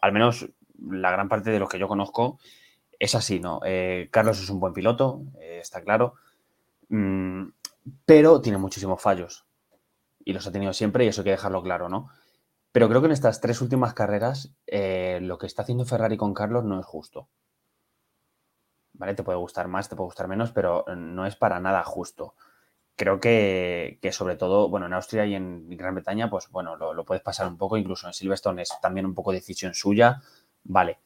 al menos la gran parte de los que yo conozco, es así, ¿no? Eh, Carlos es un buen piloto, eh, está claro, mm, pero tiene muchísimos fallos. Y los ha tenido siempre y eso hay que dejarlo claro, ¿no? Pero creo que en estas tres últimas carreras eh, lo que está haciendo Ferrari con Carlos no es justo. ¿Vale? Te puede gustar más, te puede gustar menos, pero no es para nada justo. Creo que, sobre todo, bueno, en Austria y en Gran Bretaña, pues bueno, lo, lo puedes pasar un poco, incluso en Silverstone es también un poco decisión suya, vale.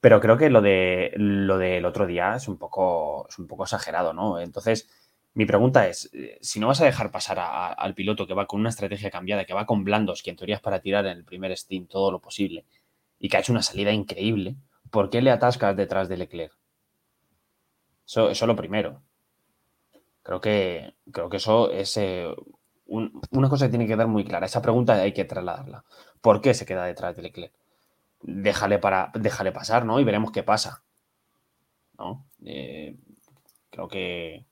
Pero creo que lo, de, lo del otro día es un, poco, es un poco exagerado, ¿no? Entonces, mi pregunta es, eh, si no vas a dejar pasar al piloto que va con una estrategia cambiada, que va con blandos, que en teoría es para tirar en el primer Steam todo lo posible, y que ha hecho una salida increíble, ¿por qué le atascas detrás de Leclerc? Eso, es lo primero. Creo que, creo que eso es eh, una cosa que tiene que quedar muy clara. Esa pregunta hay que trasladarla. ¿Por qué se queda detrás de Leclerc? déjale, para, déjale pasar, ¿no? Y veremos qué pasa. ¿no? Eh, creo que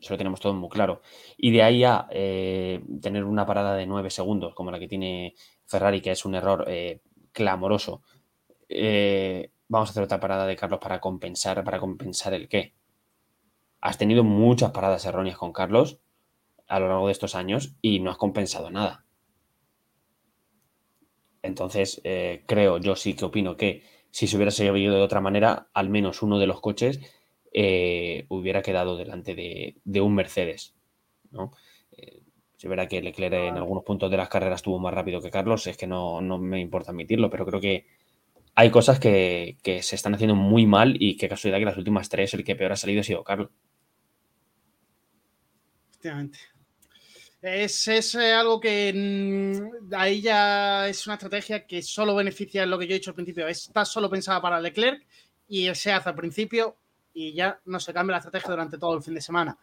eso lo tenemos todo muy claro. Y de ahí a eh, tener una parada de 9 segundos, como la que tiene Ferrari, que es un error eh, clamoroso. vamos a hacer otra parada de Carlos para compensar, para compensar el qué. Has tenido muchas paradas erróneas con Carlos a lo largo de estos años y no has compensado nada. Entonces, eh, creo, yo sí que opino que si se hubiera seguido de otra manera, al menos uno de los coches eh, hubiera quedado delante de, un Mercedes. ¿no? Eh, se verá que Leclerc en algunos puntos de las carreras estuvo más rápido que Carlos, es que no, me importa admitirlo, pero creo que hay cosas que, que, se están haciendo muy mal y qué casualidad que las últimas tres el que peor ha salido ha sido Carlos. Efectivamente. Es, es eh, algo que mm, ahí ya es una estrategia que solo beneficia lo que yo he dicho al principio. Está solo pensada para Leclerc y se hace al principio y ya no se cambia la estrategia durante todo el fin de semana.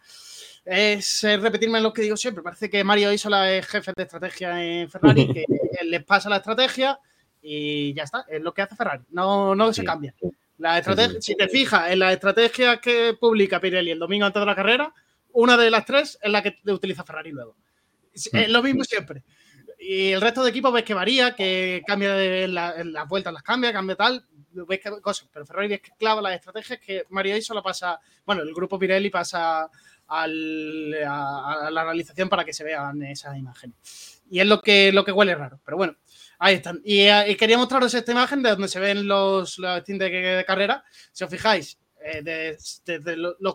Es, repetirme lo que digo siempre. Parece que Mario Isola es jefe de estrategia en Ferrari, que les pasa la estrategia y ya está. Es lo que hace Ferrari. No, no se cambia. La estrategia, si te fijas en la estrategia que publica Pirelli el domingo antes de la carrera, una de las tres es la que utiliza Ferrari luego. Es lo mismo siempre. Y el resto de equipos ves que varía, que cambia de las vueltas, las cambia, cambia tal, Pero Ferrari es que clava las estrategias que Mario solo pasa, bueno, el grupo Pirelli pasa a, la realización para que se vean esas imágenes. Y es lo que, lo que huele raro. Pero bueno, ahí están. Y, eh, quería mostraros esta imagen de donde se ven los, los de, de, carrera. Si os fijáis, eh,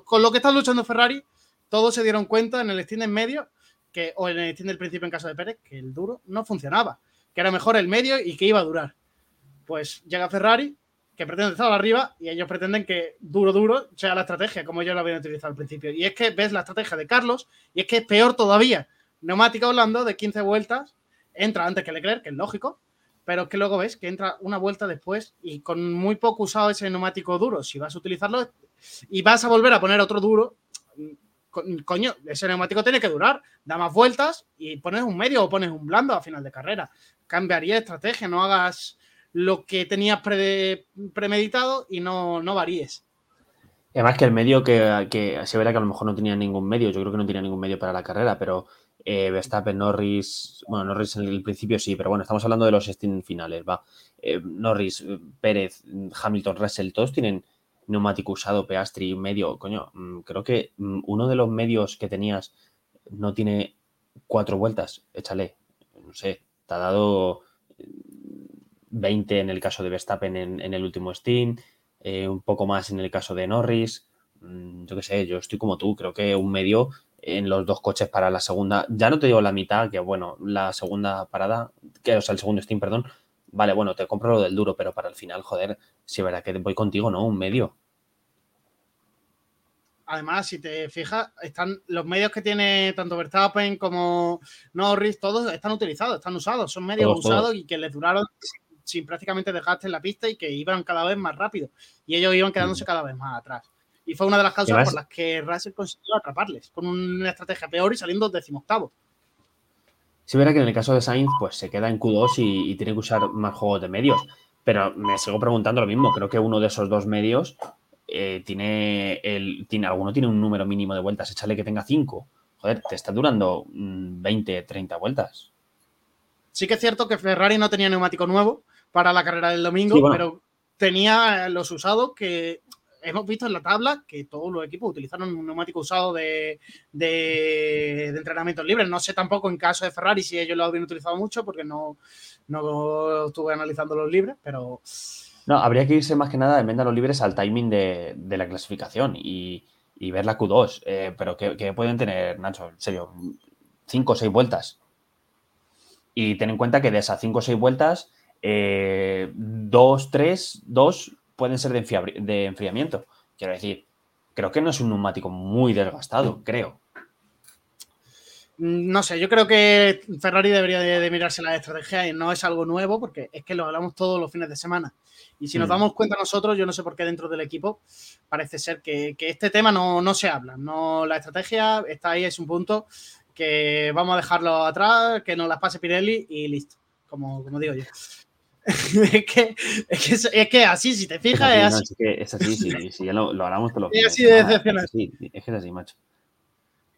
con lo que está luchando Ferrari, todos se dieron cuenta en el Steam en medio que, o en el Steam del principio en caso de Pérez, que el duro no funcionaba, que era mejor el medio y que iba a durar. Pues llega Ferrari, que pretende estar arriba, y ellos pretenden que duro, duro sea la estrategia, como ellos lo habían utilizado al principio. Y es que ves la estrategia de Carlos, y es que es peor todavía. Neumática hablando de 15 vueltas, entra antes que Leclerc, que es lógico, pero es que luego ves que entra una vuelta después y con muy poco usado ese neumático duro, si vas a utilizarlo y vas a volver a poner otro duro, coño, ese neumático tiene que durar, da más vueltas y pones un medio o pones un blando a final de carrera. Cambiaría de estrategia, no hagas lo que tenías premeditado y no, no varíes. Además que el medio que, se verá que a lo mejor no tenía ningún medio, yo creo que no tenía ningún medio para la carrera, pero eh, Verstappen, Norris, bueno, Norris en el principio sí, pero bueno, estamos hablando de los Steam finales, va. Eh, Norris, Pérez, Hamilton, Russell, todos tienen neumático usado, Peastri, medio, coño, mm, creo que mm, uno de los medios que tenías no tiene cuatro vueltas, échale, no sé, te ha dado 20 en el caso de Verstappen en, el último Steam, eh, un poco más en el caso de Norris, mm, yo qué sé, yo estoy como tú, creo que un medio en los dos coches para la segunda, ya no te digo la mitad, que bueno, la segunda parada, que, o sea, el segundo Steam, perdón, vale, bueno, te compro lo del duro, pero para el final, joder, si verá que voy contigo, ¿no? Un medio. Además, si te fijas, están los medios que tiene tanto Verstappen como Norris, todos están utilizados, están usados, son medios usados y que les duraron sin prácticamente dejaste en la pista y que iban cada vez más rápido. Y ellos iban quedándose cada vez más atrás. Y fue una de las causas por las que Russell consiguió atraparles, con una estrategia peor y saliendo decimoctavo. Sí, verá que en el caso de Sainz, pues se queda en Q2 y, tiene que usar más juegos de medios. Pero me sigo preguntando lo mismo. Creo que uno de esos dos medios eh, tiene el. Tiene, alguno tiene un número mínimo de vueltas. Échale que tenga 5. Joder, te está durando 20, mm, 30 vueltas. Sí que es cierto que Ferrari no tenía neumático nuevo para la carrera del domingo, pero tenía los usados que hemos visto en la tabla que todos los equipos utilizaron un neumático usado de, de, entrenamientos libres. No sé tampoco en caso de Ferrari si ellos lo habían utilizado mucho porque no, no estuve analizando los libres, pero... No, habría que irse más que nada en venda los libres al timing de, la clasificación y, ver la Q2. Eh, pero que, pueden tener, Nacho, en serio, cinco o seis vueltas. Y ten en cuenta que de esas cinco o seis vueltas, eh, dos, tres, dos pueden ser de, enfriamiento. Quiero decir, creo que no es un neumático muy desgastado, creo. No sé, yo creo que Ferrari debería de, mirarse la estrategia y no es algo nuevo porque es que lo hablamos todos los fines de semana. Y si nos mm. damos cuenta nosotros, yo no sé por qué dentro del equipo parece ser que, este tema no, se habla. No, la estrategia está ahí, es un punto que vamos a dejarlo atrás, que nos las pase Pirelli y listo, como, como digo yo. es, que, es, que, así, si te fijas, es así. es, así, si, ya lo, hablamos todos los Es así de excepcional. Es que es así, macho.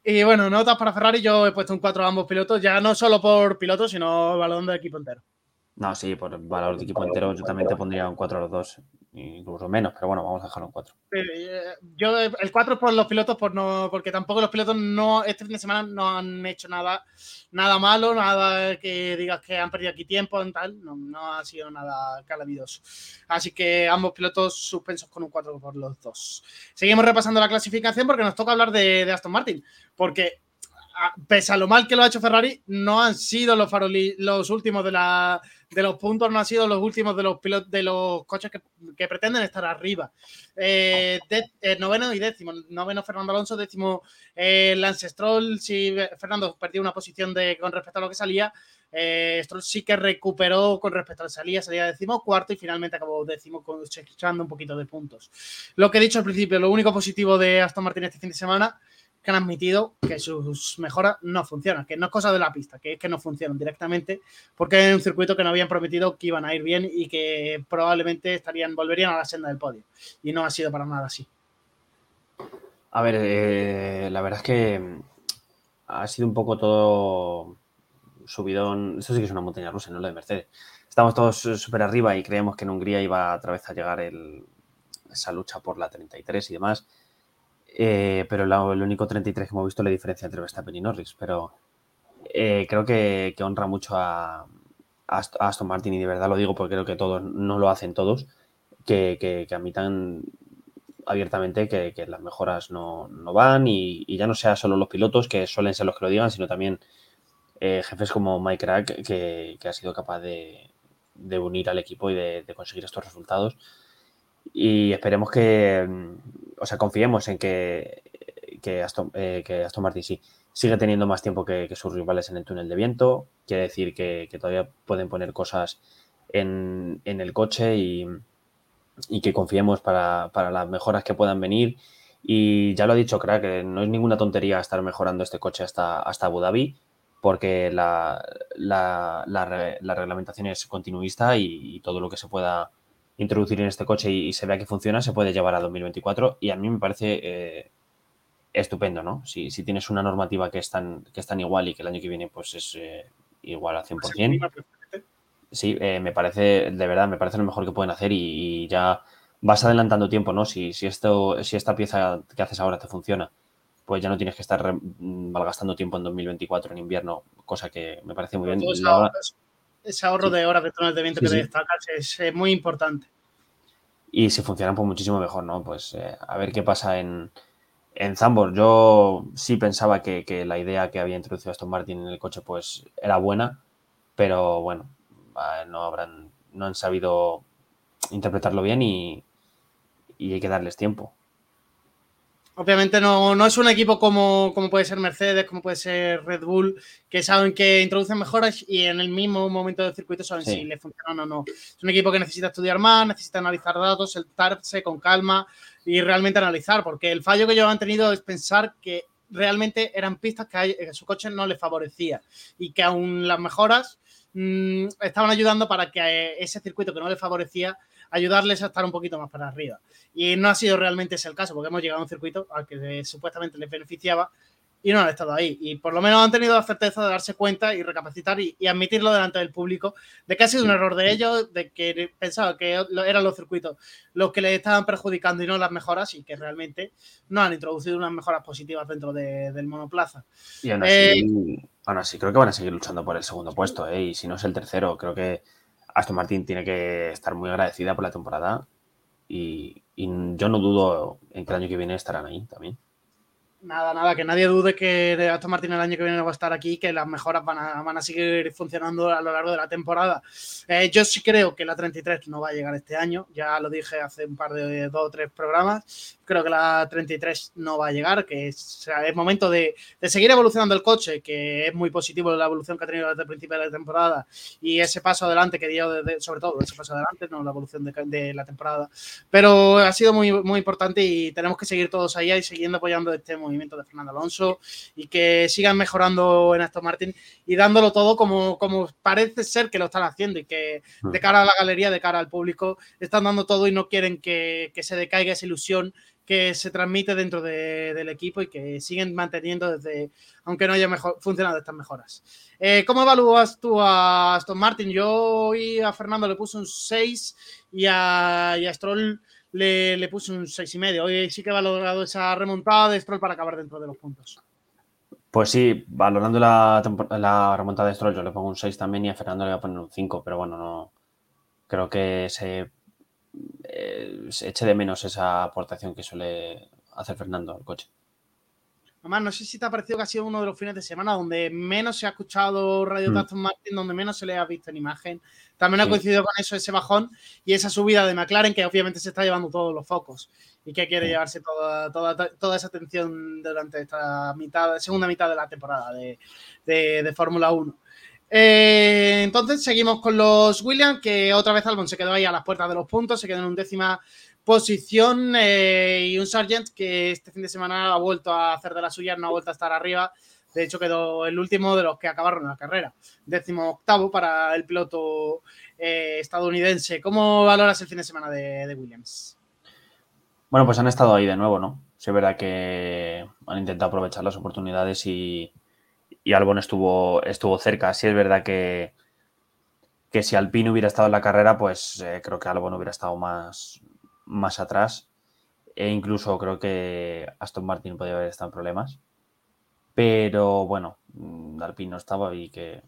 Y bueno, notas para Ferrari, yo he puesto un 4 a ambos pilotos, ya no solo por pilotos, sino balón del equipo entero. No, sí, por valor de equipo entero yo también te pondría un 4 a los dos incluso menos, pero bueno, vamos a dejarlo en 4. Eh, yo el 4 por los pilotos, por no, porque tampoco los pilotos no este fin de semana no han hecho nada, nada malo, nada que digas que han perdido aquí tiempo en tal, no, ha sido nada calamitoso. Así que ambos pilotos suspensos con un 4 por los dos. Seguimos repasando la clasificación porque nos toca hablar de, Aston Martin, porque pese a lo mal que lo ha hecho Ferrari, no han sido los faroli, los últimos de, la, de los puntos, no han sido los últimos de los pilotos, de los coches que, pretenden estar arriba. Eh, eh, noveno y décimo. Noveno Fernando Alonso, décimo eh, Lance Stroll. Si Fernando perdió una posición de, con respecto a lo que salía, Stroll sí que recuperó con respecto a la salida, salía décimo cuarto y finalmente acabó décimo, echando un poquito de puntos. Lo que he dicho al principio, lo único positivo de Aston Martin este fin de semana que han admitido que sus mejoras no funcionan, que no es cosa de la pista, que es que no funcionan directamente, porque es un circuito que no habían prometido que iban a ir bien y que probablemente estarían, volverían a la senda del podio. Y no ha sido para nada así. A ver, eh, la verdad es que ha sido un poco todo subidón. Esto sí que es una montaña rusa, no lo de Mercedes. Estamos todos súper arriba y creemos que en Hungría iba otra vez a llegar esa lucha por la 33 y demás eh, pero el único 33 que hemos visto es la diferencia entre Verstappen y Norris. Pero eh, creo que, honra mucho a, Aston Martin y de verdad lo digo porque creo que todos no lo hacen todos, que, que, admitan abiertamente que, las mejoras no, van y, ya no sea solo los pilotos que suelen ser los que lo digan, sino también eh, jefes como Mike Crack que, ha sido capaz de, unir al equipo y de conseguir estos resultados. Y esperemos que, o sea, confiemos en que, que, Aston, eh, que Aston Martin sí sigue teniendo más tiempo que, sus rivales en el túnel de viento. Quiere decir que, todavía pueden poner cosas en, el coche y, que confiemos para, las mejoras que puedan venir. Y ya lo ha dicho Crack, no es ninguna tontería estar mejorando este coche hasta, hasta Abu Dhabi, porque la, la, la, reglamentación es continuista y, todo lo que se pueda introducir en este coche y, se vea que funciona, se puede llevar a 2024 y a mí me parece eh, estupendo, ¿no? Si, si, tienes una normativa que es, tan, que es tan igual y que el año que viene pues es eh, igual al 100%, sí, eh, me parece, de verdad, me parece lo mejor que pueden hacer y, ya vas adelantando tiempo, ¿no? Si, si, esto, si esta pieza que haces ahora te funciona, pues ya no tienes que estar malgastando tiempo en 2024 en invierno, cosa que me parece muy bien ese ahorro de horas de túnel de viento que destacas es, muy importante. Y si funcionan, pues muchísimo mejor, ¿no? Pues eh, a ver qué pasa en, en Zambor. Yo sí pensaba que, la idea que había introducido Aston Martin en el coche, pues era buena, pero bueno, no habrán, no han sabido interpretarlo bien y hay que darles tiempo. Obviamente no, no, es un equipo como, como, puede ser Mercedes, como puede ser Red Bull, que saben que introducen mejoras y en el mismo momento del circuito saben si le funcionan o no. Es un equipo que necesita estudiar más, necesita analizar datos, sentarse con calma, y realmente analizar, porque el fallo que ellos han tenido es pensar que realmente eran pistas que, su coche no les favorecía y que aún las mejoras mmm, estaban ayudando para que ese circuito que no les favorecía ayudarles a estar un poquito más para arriba. Y no ha sido realmente ese el caso, porque hemos llegado a un circuito al que supuestamente les beneficiaba y no han estado ahí. Y por lo menos han tenido la certeza de darse cuenta y recapacitar y, y, admitirlo delante del público de que ha sido un error de ellos, de que pensaba que eran los circuitos los que les estaban perjudicando y no las mejoras y que realmente no han introducido unas mejoras positivas dentro de, del monoplaza. Y aún así, eh, aún así, creo que van a seguir luchando por el segundo puesto, ¿eh? y si no es el tercero, creo que Aston Martin tiene que estar muy agradecida por la temporada y, yo no dudo en que el año que viene estarán ahí también. Nada, nada, que nadie dude que Aston Martin el año que viene va a estar aquí, que las mejoras van a, van a seguir funcionando a lo largo de la temporada. Eh, yo sí creo que la 33 no va a llegar este año, ya lo dije hace un par de dos o tres programas. Creo que la 33 no va a llegar, que es, es momento de, de, seguir evolucionando el coche, que es muy positivo la evolución que ha tenido desde el principio de la temporada y ese paso adelante que dio, de, sobre todo ese paso adelante, no la evolución de, de, la temporada. Pero ha sido muy, muy importante y tenemos que seguir todos ahí y siguiendo apoyando este movimiento de Fernando Alonso y que sigan mejorando en Aston Martin y dándolo todo como, como parece ser que lo están haciendo y que mm. de cara a la galería, de cara al público, están dando todo y no quieren que, que se decaiga esa ilusión que se transmite dentro de, del equipo y que siguen manteniendo desde, aunque no haya mejor, funcionado estas mejoras. Eh, ¿Cómo evalúas tú a Aston Martin? Yo y a Fernando le puse un 6 y a, y a Stroll le, puse un 6,5. Hoy sí que ha valorado esa remontada de Stroll para acabar dentro de los puntos. Pues sí, valorando la, la remontada de Stroll, yo le pongo un 6 también y a Fernando le voy a poner un 5, pero bueno, no creo que se, eh, se eche de menos esa aportación que suele hacer Fernando al coche. Además, no sé si te ha parecido que ha sido uno de los fines de semana donde menos se ha escuchado Radio mm. Aston Martin, donde menos se le ha visto en imagen. También ha coincidido con eso ese bajón y esa subida de McLaren que obviamente se está llevando todos los focos y que quiere llevarse toda, toda, toda esa atención durante esta mitad, segunda mitad de la temporada de, de, de Fórmula 1. Eh, entonces seguimos con los Williams, que otra vez Albon se quedó ahí a las puertas de los puntos, se quedó en un décima posición eh, y un Sargent que este fin de semana ha vuelto a hacer de la suya, no ha vuelto a estar arriba. De hecho, quedó el último de los que acabaron la carrera. Décimo octavo para el piloto eh, estadounidense. ¿Cómo valoras el fin de semana de, de, Williams? Bueno, pues han estado ahí de nuevo, ¿no? Sí, es verdad que han intentado aprovechar las oportunidades y, y Albon estuvo, estuvo cerca. Sí, es verdad que, que si Alpine hubiera estado en la carrera, pues eh, creo que Albon hubiera estado más, más atrás. E incluso creo que Aston Martin podría haber estado en problemas. Pero bueno, mm, Alpine no estaba y que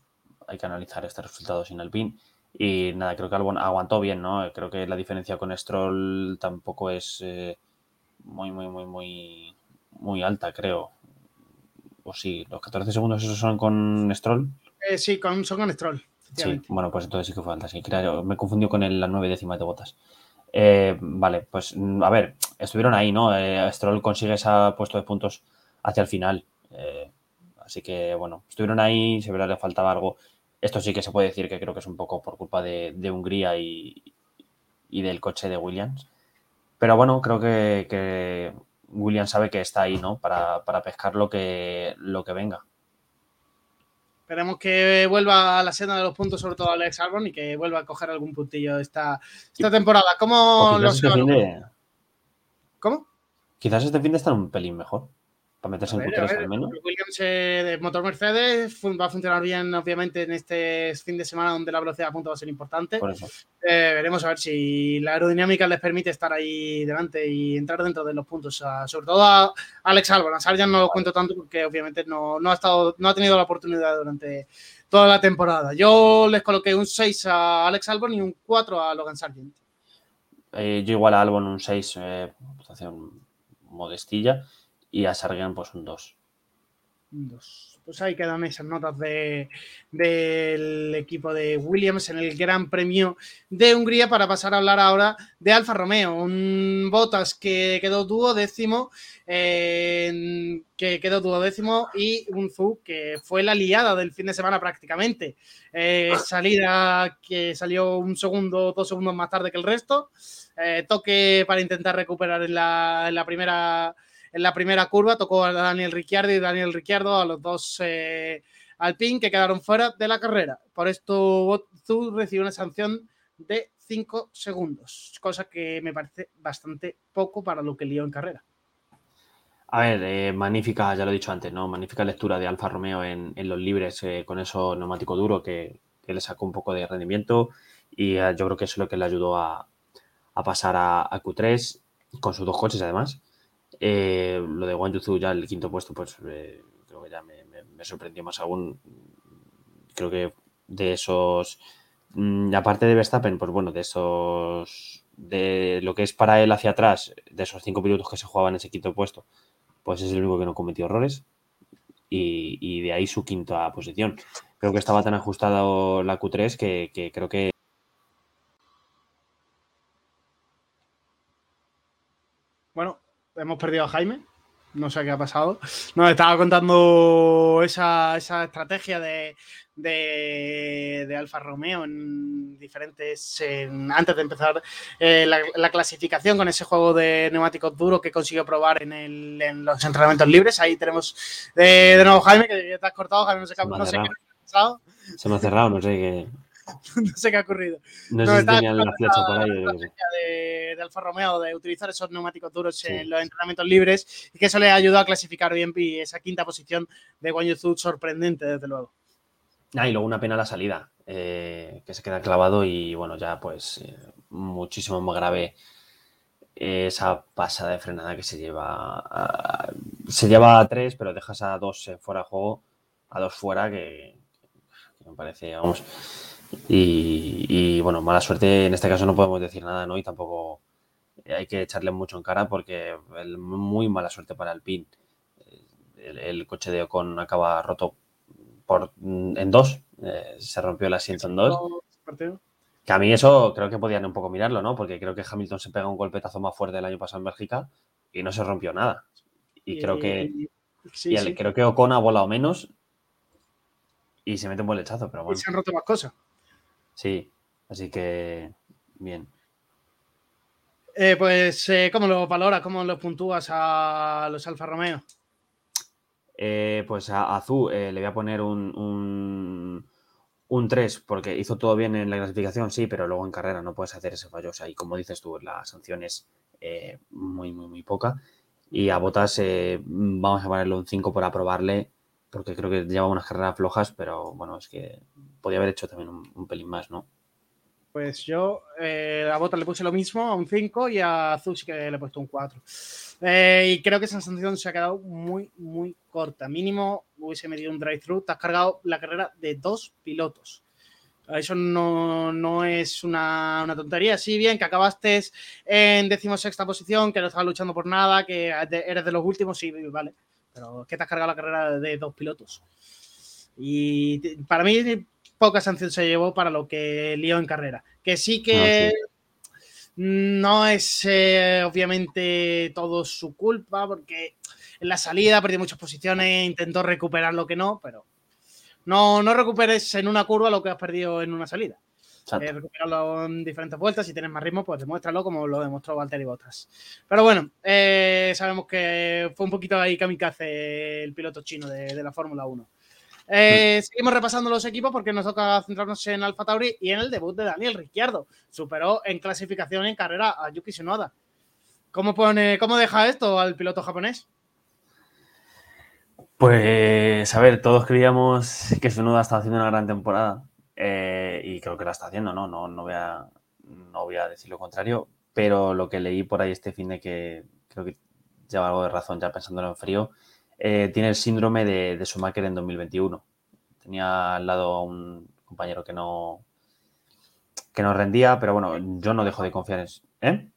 hay que analizar este resultado sin Alpine. Y nada, creo que Albon aguantó bien, ¿no? Creo que la diferencia con Stroll tampoco es eh, muy, muy, muy, muy, muy alta, creo. O sí, los 14 segundos esos son con Stroll. Eh, sí, con, son con Stroll. Sí, bueno, pues entonces sí que fue alta. Sí, claro, me confundió con el, las nueve décimas de botas. Eh, vale, pues mm, a ver, estuvieron ahí, ¿no? Eh, Stroll consigue ese puesto de puntos hacia el final. Eh, así que, bueno, estuvieron ahí, se verá, le faltaba algo. Esto sí que se puede decir que creo que es un poco por culpa de, de Hungría y, y, del coche de Williams. Pero bueno, creo que, que Williams sabe que está ahí, ¿no? Para, para pescar lo que, lo que venga. Esperemos que vuelva a la senda de los puntos, sobre todo Alex Albon, y que vuelva a coger algún puntillo esta, esta temporada. ¿Cómo los este de... ¿Cómo? Quizás este fin de está un pelín mejor para meterse ver, en Q3 al menos. Williams eh, de motor Mercedes va a funcionar bien, obviamente, en este fin de semana donde la velocidad a punto va a ser importante. Por eso. Eh, veremos a ver si la aerodinámica les permite estar ahí delante y entrar dentro de los puntos. A, sobre todo a Alex Albon. A Sargent no lo cuento tanto porque obviamente no, no, ha estado, no ha tenido la oportunidad durante toda la temporada. Yo les coloqué un 6 a Alex Albon y un 4 a Logan Sargent. Eh, yo igual a Albon un 6, eh, modestilla y a Sargent pues un 2. Un 2. pues ahí quedan esas notas de, del equipo de Williams en el Gran Premio de Hungría para pasar a hablar ahora de Alfa Romeo. Un Botas que quedó duodécimo, eh, que quedó duodécimo y un Zu que fue la liada del fin de semana prácticamente. Eh, salida que salió un segundo, dos segundos más tarde que el resto. Eh, toque para intentar recuperar en la, en la primera en la primera curva tocó a Daniel Ricciardo y Daniel Ricciardo a los dos eh, Alpine que quedaron fuera de la carrera. Por esto, Zú recibió una sanción de 5 segundos, cosa que me parece bastante poco para lo que lió en carrera. A ver, eh, magnífica, ya lo he dicho antes, ¿no? Magnífica lectura de Alfa Romeo en, los libres eh, con eso neumático duro que, le sacó un poco de rendimiento y yo creo que eso es lo que le ayudó a, pasar a, Q3 con sus dos coches además. Eh, lo de Yuzu ya el quinto puesto, pues eh, creo que ya me, sorprendió más aún. Creo que de esos, mm, aparte de Verstappen, pues bueno, de esos, de lo que es para él hacia atrás, de esos cinco minutos que se jugaban en ese quinto puesto, pues es el único que no cometió errores. Y, de ahí su quinta posición. Creo que estaba tan ajustado la Q3 que creo que Bueno, hemos perdido a Jaime. No sé qué ha pasado. Nos estaba contando esa, estrategia de, de, Alfa Romeo en diferentes. antes de empezar eh, la, clasificación con ese juego de neumáticos duros que consiguió probar en, los entrenamientos libres. Ahí tenemos de, nuevo Jaime, que te has cortado. Jaime, no sé, qué, no sé qué ha pasado. Se me ha cerrado, no sé qué. no sé qué ha ocurrido. No, sé si tenía la flecha por ahí. De, de, Alfa Romeo de utilizar esos neumáticos duros en los entrenamientos libres y que eso le ayudó a clasificar bien y esa quinta posición de Guan Yu sorprendente, desde luego. Ah, y luego una pena la salida, eh, que se queda clavado y bueno, ya pues eh, muchísimo más grave esa pasada de frenada que se lleva a, se lleva a tres, pero dejas a dos eh, fuera de juego, a dos fuera, que, que me parece, vamos, y, bueno, mala suerte, en este caso no podemos decir nada, ¿no? Y tampoco hay que echarle mucho en cara porque el, muy mala suerte para el PIN. El, coche de Ocon acaba roto por, en dos, eh, se rompió el asiento en dos. Que a mí eso creo que podían un poco mirarlo, ¿no? Porque creo que Hamilton se pega un golpetazo más fuerte el año pasado en Bélgica y no se rompió nada. Y creo que, creo que Ocon ha volado menos y se mete un buen lechazo, pero bueno. Y se han roto más cosas. Sí, así que bien. Eh, pues, eh, ¿cómo lo valoras? ¿Cómo lo puntúas a los Alfa Romeo? Eh, pues a Azul le voy a poner un, un, 3, porque hizo todo bien en la clasificación, sí, pero luego en carrera no puedes hacer ese fallo. O sea, y como dices tú, la sanción es muy, muy, muy poca. Y a Botas vamos a ponerle un 5 por aprobarle porque creo que lleva unas carreras flojas, pero bueno, es que podía haber hecho también un, pelín más, ¿no? Pues yo eh, a Bota le puse lo mismo, a un 5, y a Zush que le he puesto un 4. Eh, y creo que esa sanción se ha quedado muy, muy corta. Mínimo hubiese medido un drive-thru. Te has cargado la carrera de dos pilotos. Eso no, es una, tontería. Sí, bien, que acabaste en decimosexta posición, que no estabas luchando por nada, que eres de los últimos, sí, vale pero es que te has cargado la carrera de dos pilotos. Y para mí poca sanción se llevó para lo que lió en carrera. Que sí que no, es eh, obviamente todo su culpa, porque en la salida perdió muchas posiciones, intentó recuperar lo que no, pero no, no recuperes en una curva lo que has perdido en una salida. Eh, recuperarlo en diferentes vueltas. Si tienes más ritmo, pues demuéstralo como lo demostró Valtteri Bottas. Pero bueno, eh, sabemos que fue un poquito ahí kamikaze el piloto chino de, la Fórmula 1. Eh, seguimos repasando los equipos porque nos toca centrarnos en Alfa Tauri y en el debut de Daniel Ricciardo. Superó en clasificación en carrera a Yuki Tsunoda. ¿Cómo, pone, ¿Cómo deja esto al piloto japonés? Pues, a ver, todos creíamos que Tsunoda estaba haciendo una gran temporada eh, y creo que la está haciendo, ¿no? No, no, voy a, no voy a decir lo contrario, pero lo que leí por ahí este fin de que creo que lleva algo de razón ya pensándolo en frío, eh, tiene el síndrome de, de Schumacher en 2021. Tenía al lado a un compañero que no, que no rendía, pero bueno, yo no dejo de confiar en... ¿Eh?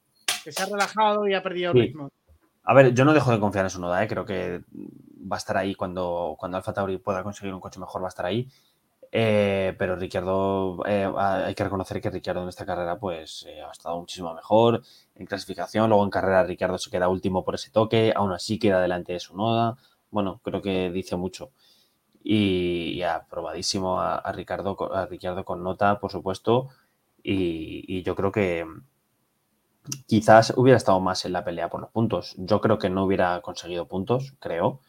Que se ha relajado y ha perdido el ritmo. A ver, yo no dejo de confiar en su noda, ¿eh? creo que va a estar ahí cuando, cuando Alfa Tauri pueda conseguir un coche mejor, va a estar ahí. Eh, pero Ricciardo, eh, hay que reconocer que Ricciardo en esta carrera pues eh, ha estado muchísimo mejor en clasificación. Luego en carrera Ricciardo se queda último por ese toque, aún así queda delante de su noda. Bueno, creo que dice mucho. Y, aprobadísimo a, a, Ricardo, a Ricciardo con nota, por supuesto. Y, yo creo que quizás hubiera estado más en la pelea por los puntos. Yo creo que no hubiera conseguido puntos, creo.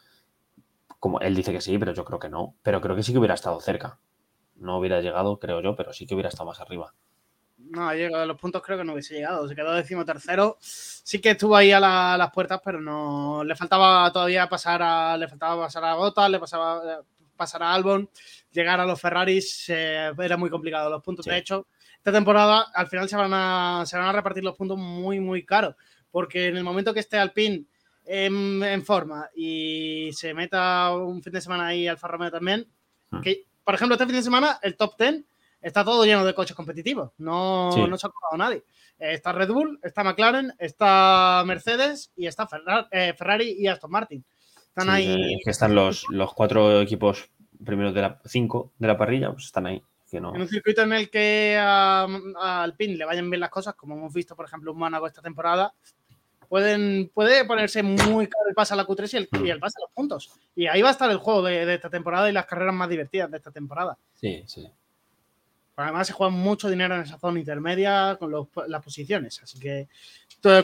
Como él dice que sí, pero yo creo que no. Pero creo que sí que hubiera estado cerca. No hubiera llegado, creo yo, pero sí que hubiera estado más arriba. No, a los puntos, creo que no hubiese llegado. Se quedó décimo tercero. Sí que estuvo ahí a las puertas, pero no. Le faltaba todavía pasar a. Le faltaba pasar a Gota, le pasaba pasar a Albon, llegar a los Ferraris. Eh, era muy complicado los puntos. De hecho, esta temporada al final se van, a, se van a repartir los puntos muy, muy caros. Porque en el momento que esté Alpine en, en forma y se meta un fin de semana ahí Alfa Romeo también, hmm. que por ejemplo, este fin de semana el top 10 está todo lleno de coches competitivos. No, no se ha acordado nadie. Está Red Bull, está McLaren, está Mercedes y está eh, Ferrari, y Aston Martin. Están ahí. que están los, los cuatro equipos primeros de la cinco de la parrilla, pues están ahí. En un circuito en el que a, Alpine le vayan bien las cosas, como hemos visto, por ejemplo, en Mónaco esta temporada, pueden, puede ponerse muy caro el pase a la Q3 y el, y el pase a los puntos. Y ahí va a estar el juego de, esta temporada y las carreras más divertidas de esta temporada. Sí, sí. Además, se juega mucho dinero en esa zona intermedia con las posiciones. Así que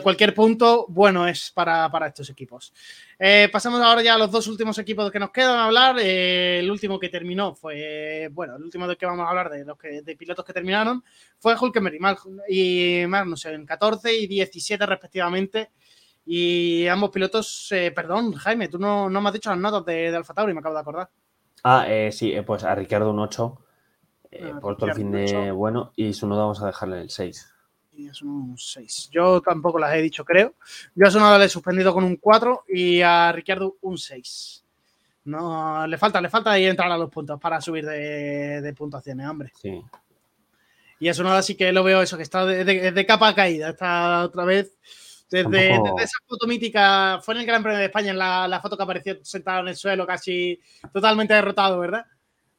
cualquier punto bueno es para, estos equipos. Eh, pasamos ahora ya a los dos últimos equipos que nos quedan a hablar. Eh, el último que terminó fue, bueno, el último del que vamos a hablar de los de pilotos que terminaron fue Hulkenberg y Magnussen, 14 y 17 respectivamente. Y ambos pilotos, eh, perdón, Jaime, tú no, me has dicho las notas de, de Alfa Tauri, me acabo de acordar. Ah, sí, pues a Ricardo un 8 ah, por todo el fin de bueno y su nota vamos a dejarle el 6. Y es un 6. Yo tampoco las he dicho, creo. Yo a su nota le he suspendido con un 4 y a Ricardo un 6. No, le falta, le falta ahí entrar a los puntos para subir de, de puntuaciones, hombre. Sí. Y eso nada, sí que lo veo eso, que está de, de capa caída. Está otra vez desde, esa foto mítica, fue en el Gran Premio de España, en la, foto que apareció sentado en el suelo, casi totalmente derrotado, ¿verdad?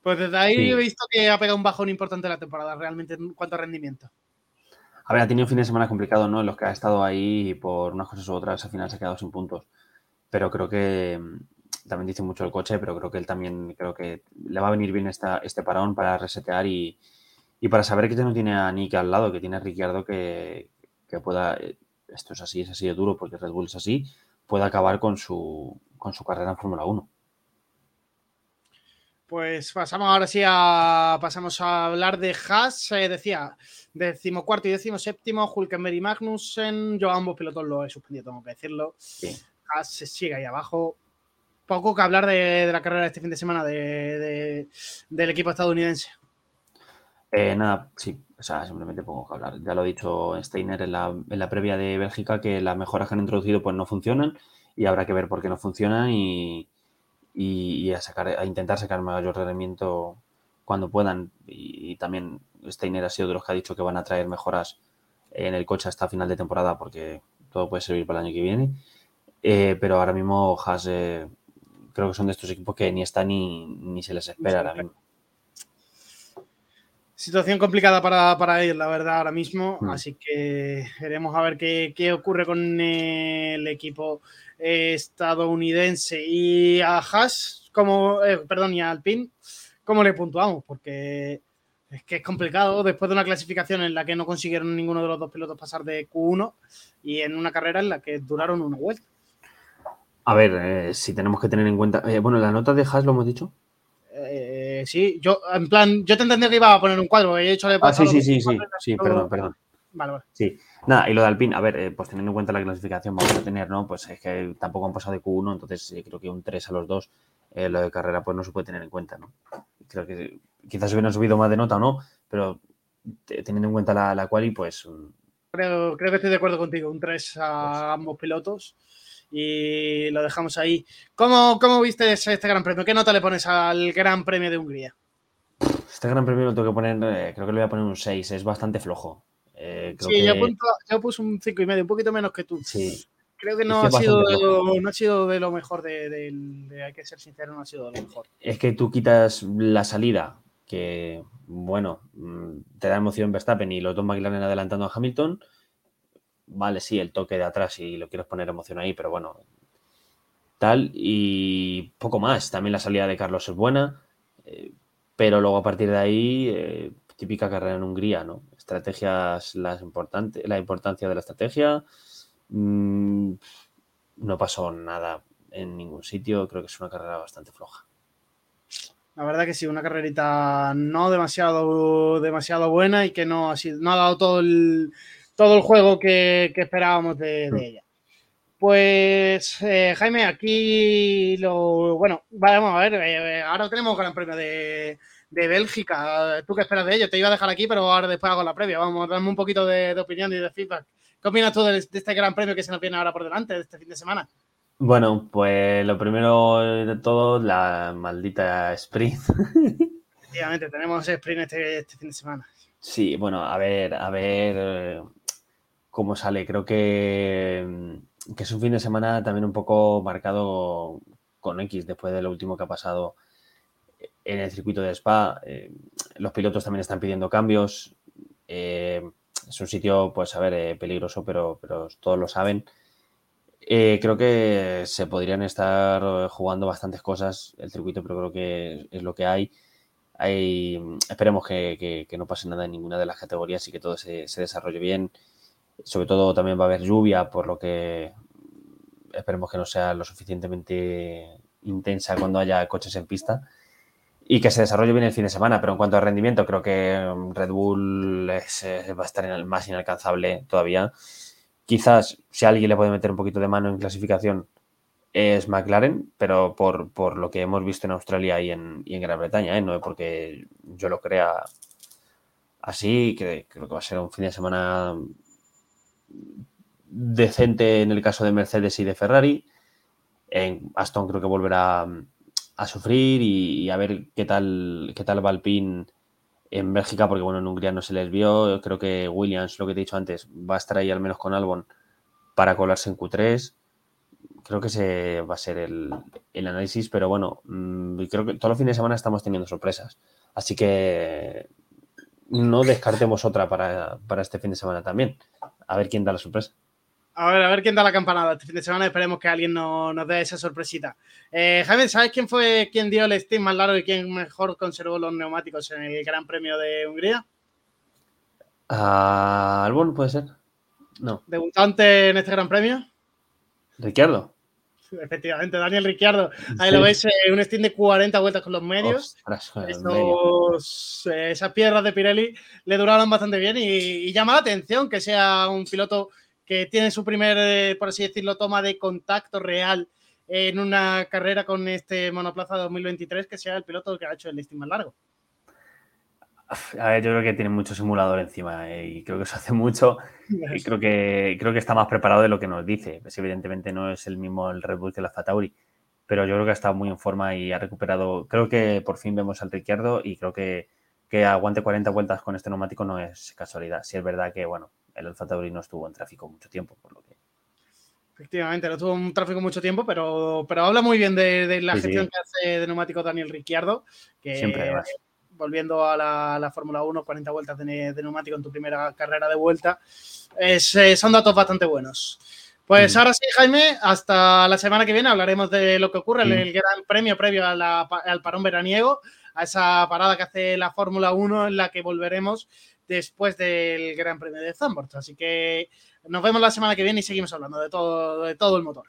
Pues desde ahí he visto que ha pegado un bajón importante la temporada, realmente, en cuanto a rendimiento. A ver, ha tenido un fin de semana complicado, ¿no? En los que ha estado ahí y por unas cosas u otras al final se ha quedado sin puntos. Pero creo que mm, también dice mucho el coche, pero creo que él también creo que le va a venir bien esta, este parón para resetear y, para saber que no tiene a Nick al lado, que tiene a Ricciardo que, que pueda eh, esto es así, es así de duro porque Red Bull es así, puede acabar con su, con su carrera en Fórmula 1. Pues pasamos ahora sí a pasamos a hablar de Haas. Eh, decía, decimocuarto y decimoséptimo, Hulkenberg y Magnussen. Yo a ambos pilotos lo he suspendido, tengo que decirlo. Haas se sigue ahí abajo. Poco que hablar de, la carrera de este fin de semana del equipo estadounidense. Eh, nada, sí, o sea, simplemente pongo que hablar. Ya lo ha dicho Steiner en la, en la previa de Bélgica que las mejoras que han introducido pues no funcionan y habrá que ver por qué no funcionan y, y, a, sacar, a intentar sacar mayor rendimiento cuando puedan. Y, también Steiner ha sido de los que ha dicho que van a traer mejoras en el coche hasta final de temporada porque todo puede servir para el año que viene. Eh, pero ahora mismo Haas eh, creo que son de estos equipos que ni está ni, ni se les espera ahora mismo. Situación complicada para, para la verdad, ahora mismo. Mm. Así que veremos a ver qué, ocurre con el equipo estadounidense. Y a Haas, como, eh, perdón, y a Alpine, ¿cómo le puntuamos? Porque es que es complicado después de una clasificación en la que no consiguieron ninguno de los dos pilotos pasar de Q1 y en una carrera en la que duraron una vuelta. A ver, eh, si tenemos que tener en cuenta. Eh, bueno, la nota de Haas lo hemos dicho. Eh, sí, yo, en plan, yo te entendía que iba a poner un cuadro, he hecho Ah, sí, sí, sí, sí, sí, perdón, perdón. Vale, vale. Sí, nada, y lo de Alpine, a ver, eh, pues teniendo en cuenta la clasificación vamos a tener, ¿no? Pues es que tampoco han pasado de Q1, entonces eh, creo que un 3 a los dos, lo de carrera, pues no se puede tener en cuenta, ¿no? Creo que quizás hubieran subido más de nota o no, pero teniendo en cuenta la, la quali, pues. Creo, creo que estoy de acuerdo contigo, un 3 a pues ambos pilotos y lo dejamos ahí. ¿Cómo, cómo viste este Gran Premio? ¿Qué nota le pones al Gran Premio de Hungría? Este Gran Premio lo tengo que poner, eh, creo que le voy a poner un 6, es bastante flojo. Eh, sí, yo, puse un 5,5, y medio, un poquito menos que tú. Sí, Creo que no, ha sido, no ha sido de lo mejor, de, hay que ser sincero, no ha sido de lo mejor. Es que tú quitas la salida, que bueno, mm, te da emoción Verstappen y los dos McLaren adelantando a Hamilton. Vale, sí, el toque de atrás y lo quieres poner emoción ahí, pero bueno, tal. Y poco más. También la salida de Carlos es buena, eh, pero luego a partir de ahí, eh, típica carrera en Hungría, ¿no? Estrategias, las importante, la importancia de la estrategia. Mm, no pasó nada en ningún sitio. Creo que es una carrera bastante floja. La verdad que sí, una carrerita no demasiado, demasiado buena y que no ha, sido, no ha dado todo el, todo el juego que, esperábamos de, ella. Pues eh, Jaime, aquí lo bueno, vamos a ver, eh, ahora tenemos Gran Premio de, Bélgica. ¿Tú qué esperas de ello? Te iba a dejar aquí, pero ahora después hago la previa. Vamos, a darme un poquito de, opinión y de feedback. ¿Qué opinas tú de, de, este Gran Premio que se nos viene ahora por delante, de este fin de semana? Bueno, pues lo primero de todo, la maldita sprint. Efectivamente, tenemos sprint este, este, fin de semana. Sí, bueno, a ver, a ver eh, cómo sale. Creo que, que, es un fin de semana también un poco marcado con X después de lo último que ha pasado en el circuito de Spa. Eh, los pilotos también están pidiendo cambios. Eh, es un sitio, pues, a ver, peligroso, pero, pero todos lo saben. Eh, creo que se podrían estar eh, jugando bastantes cosas el circuito, pero creo que es lo que hay. hay esperemos que, no pase nada en ninguna de las categorías y que todo se, desarrolle bien. Sobre todo también va a haber lluvia, por lo que esperemos que no sea lo suficientemente intensa cuando haya coches en pista y que se desarrolle bien el fin de semana. Pero en cuanto a rendimiento, creo que Red Bull va a estar en el más inalcanzable todavía. Quizás si alguien le puede meter un poquito de mano en clasificación es McLaren, pero por, lo que hemos visto en Australia y en, Gran Bretaña, ¿eh? no es porque yo lo crea así, que creo que va a ser un fin de semana decente en el caso de Mercedes y de Ferrari. En Aston creo que volverá a sufrir y, a ver qué tal, qué tal va Alpine en Bélgica, porque bueno, en Hungría no se les vio. Creo que Williams, lo que te he dicho antes, va a estar ahí al menos con Albon para colarse en Q3. Creo que ese va a ser el, análisis, pero bueno, mm, creo que todos los fines de semana estamos teniendo sorpresas. Así que no descartemos otra para, para este fin de semana también. A ver quién da la sorpresa. A ver, a ver quién da la campanada este fin de semana. Esperemos que alguien nos dé esa sorpresita. Eh, Jaime, ¿sabes quién fue quien dio el steam más largo y quién mejor conservó los neumáticos en el Gran Premio de Hungría? Uh, Albon puede ser. No. ¿Debutante en este Gran Premio? Ricciardo. Efectivamente, Daniel Ricciardo. Ahí lo veis, eh, un steam de 40 vueltas con los medios. Eh, esas piedras de Pirelli le duraron bastante bien y llama la atención que sea un piloto que tiene su primer, eh, por así decirlo, toma de contacto real en una carrera con este monoplaza 2023, que sea el piloto que ha hecho el listing más largo. A ver, yo creo que tiene mucho simulador encima eh, y creo que eso hace mucho y creo que, creo que está más preparado de lo que nos dice. Pues evidentemente no es el mismo el Red Bull que la Fatauri, pero yo creo que ha estado muy en forma y ha recuperado. Creo que por fin vemos al Ricciardo y creo que, que aguante 40 vueltas con este neumático no es casualidad. Si es verdad que, bueno, el Alfa Tauri no estuvo en tráfico mucho tiempo, por lo que. Efectivamente, no estuvo en tráfico mucho tiempo, pero, pero habla muy bien de, la gestión que hace de neumático Daniel Ricciardo, que Siempre, volviendo a la, Fórmula 1, 40 vueltas de, neumático en tu primera carrera de vuelta, es, eh, son datos bastante buenos. Pues ahora sí, Jaime, hasta la semana que viene hablaremos de lo que ocurre en el Gran Premio previo al parón veraniego, a esa parada que hace la Fórmula 1 en la que volveremos después del Gran Premio de Zandvoort. Así que nos vemos la semana que viene y seguimos hablando de todo, de todo el motor.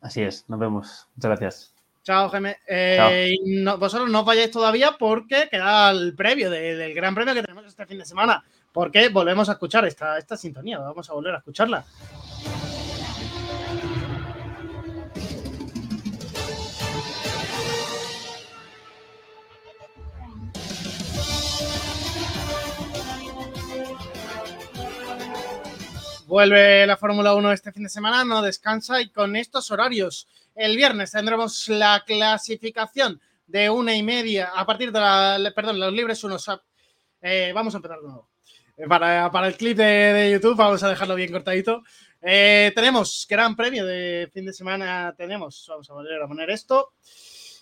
Así es, nos vemos. Muchas gracias. Chao, Jaime. Eh, vosotros no os vayáis todavía porque queda el previo del Gran Premio que tenemos este fin de semana. Porque volvemos a escuchar esta, esta sintonía, vamos a volver a escucharla. Vuelve la Fórmula 1 este fin de semana, no descansa y con estos horarios. El viernes tendremos la clasificación de una y media a partir de la, perdón, los libres unos. Eh, vamos a empezar de nuevo. Eh, para, el clip de, YouTube vamos a dejarlo bien cortadito. Eh, tenemos gran premio de fin de semana. Tenemos, vamos a volver a poner esto.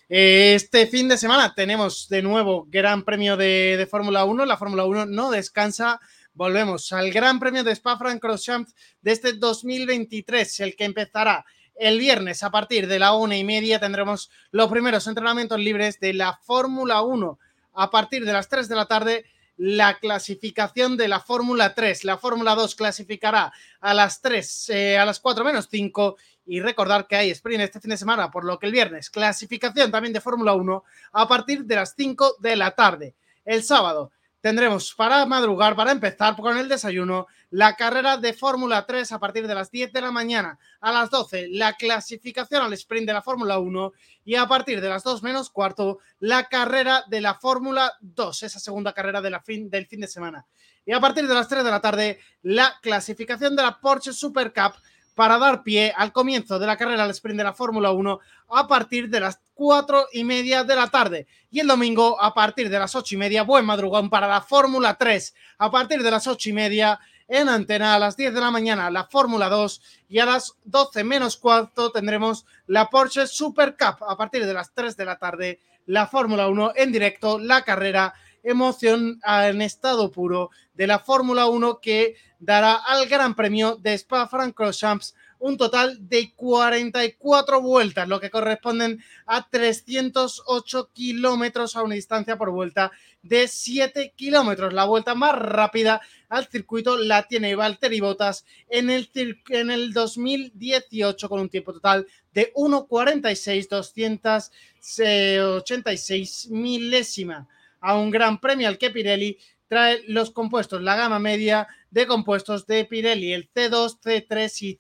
Eh, este fin de semana tenemos de nuevo Gran Premio de, Fórmula 1. La Fórmula 1 no descansa. Volvemos al Gran Premio de Spa-Francorchamps de este 2023, el que empezará el viernes a partir de la una y media. Tendremos los primeros entrenamientos libres de la Fórmula 1 a partir de las 3 de la tarde la clasificación de la Fórmula 3. La Fórmula 2 clasificará a las 3, eh, a las 4 menos 5 y recordar que hay sprint este fin de semana, por lo que el viernes clasificación también de Fórmula 1 a partir de las 5 de la tarde. El sábado tendremos para madrugar, para empezar con el desayuno, la carrera de Fórmula 3 a partir de las 10 de la mañana. A las 12, la clasificación al sprint de la Fórmula 1 y a partir de las 2 menos cuarto, la carrera de la Fórmula 2, esa segunda carrera de la fin, del fin de semana. Y a partir de las 3 de la tarde, la clasificación de la Porsche Super Cup para dar pie al comienzo de la carrera al sprint de la Fórmula 1 a partir de las 4 y media de la tarde. Y el domingo a partir de las 8 y media, buen madrugón para la Fórmula 3. A partir de las 8 y media en antena a las 10 de la mañana la Fórmula 2 y a las 12 menos cuarto tendremos la Porsche Super Cup. A partir de las 3 de la tarde la Fórmula 1 en directo, la carrera emoción en estado puro de la Fórmula 1 que dará al Gran Premio de Spa-Francorchamps un total de 44 vueltas, lo que corresponden a 308 kilómetros a una distancia por vuelta de 7 kilómetros. La vuelta más rápida al circuito la tiene Valtteri Bottas en el, en el 2018 con un tiempo total de 1.46, 286 milésima a un gran premio al que Pirelli trae los compuestos, la gama media de compuestos de Pirelli, el C2, C3 y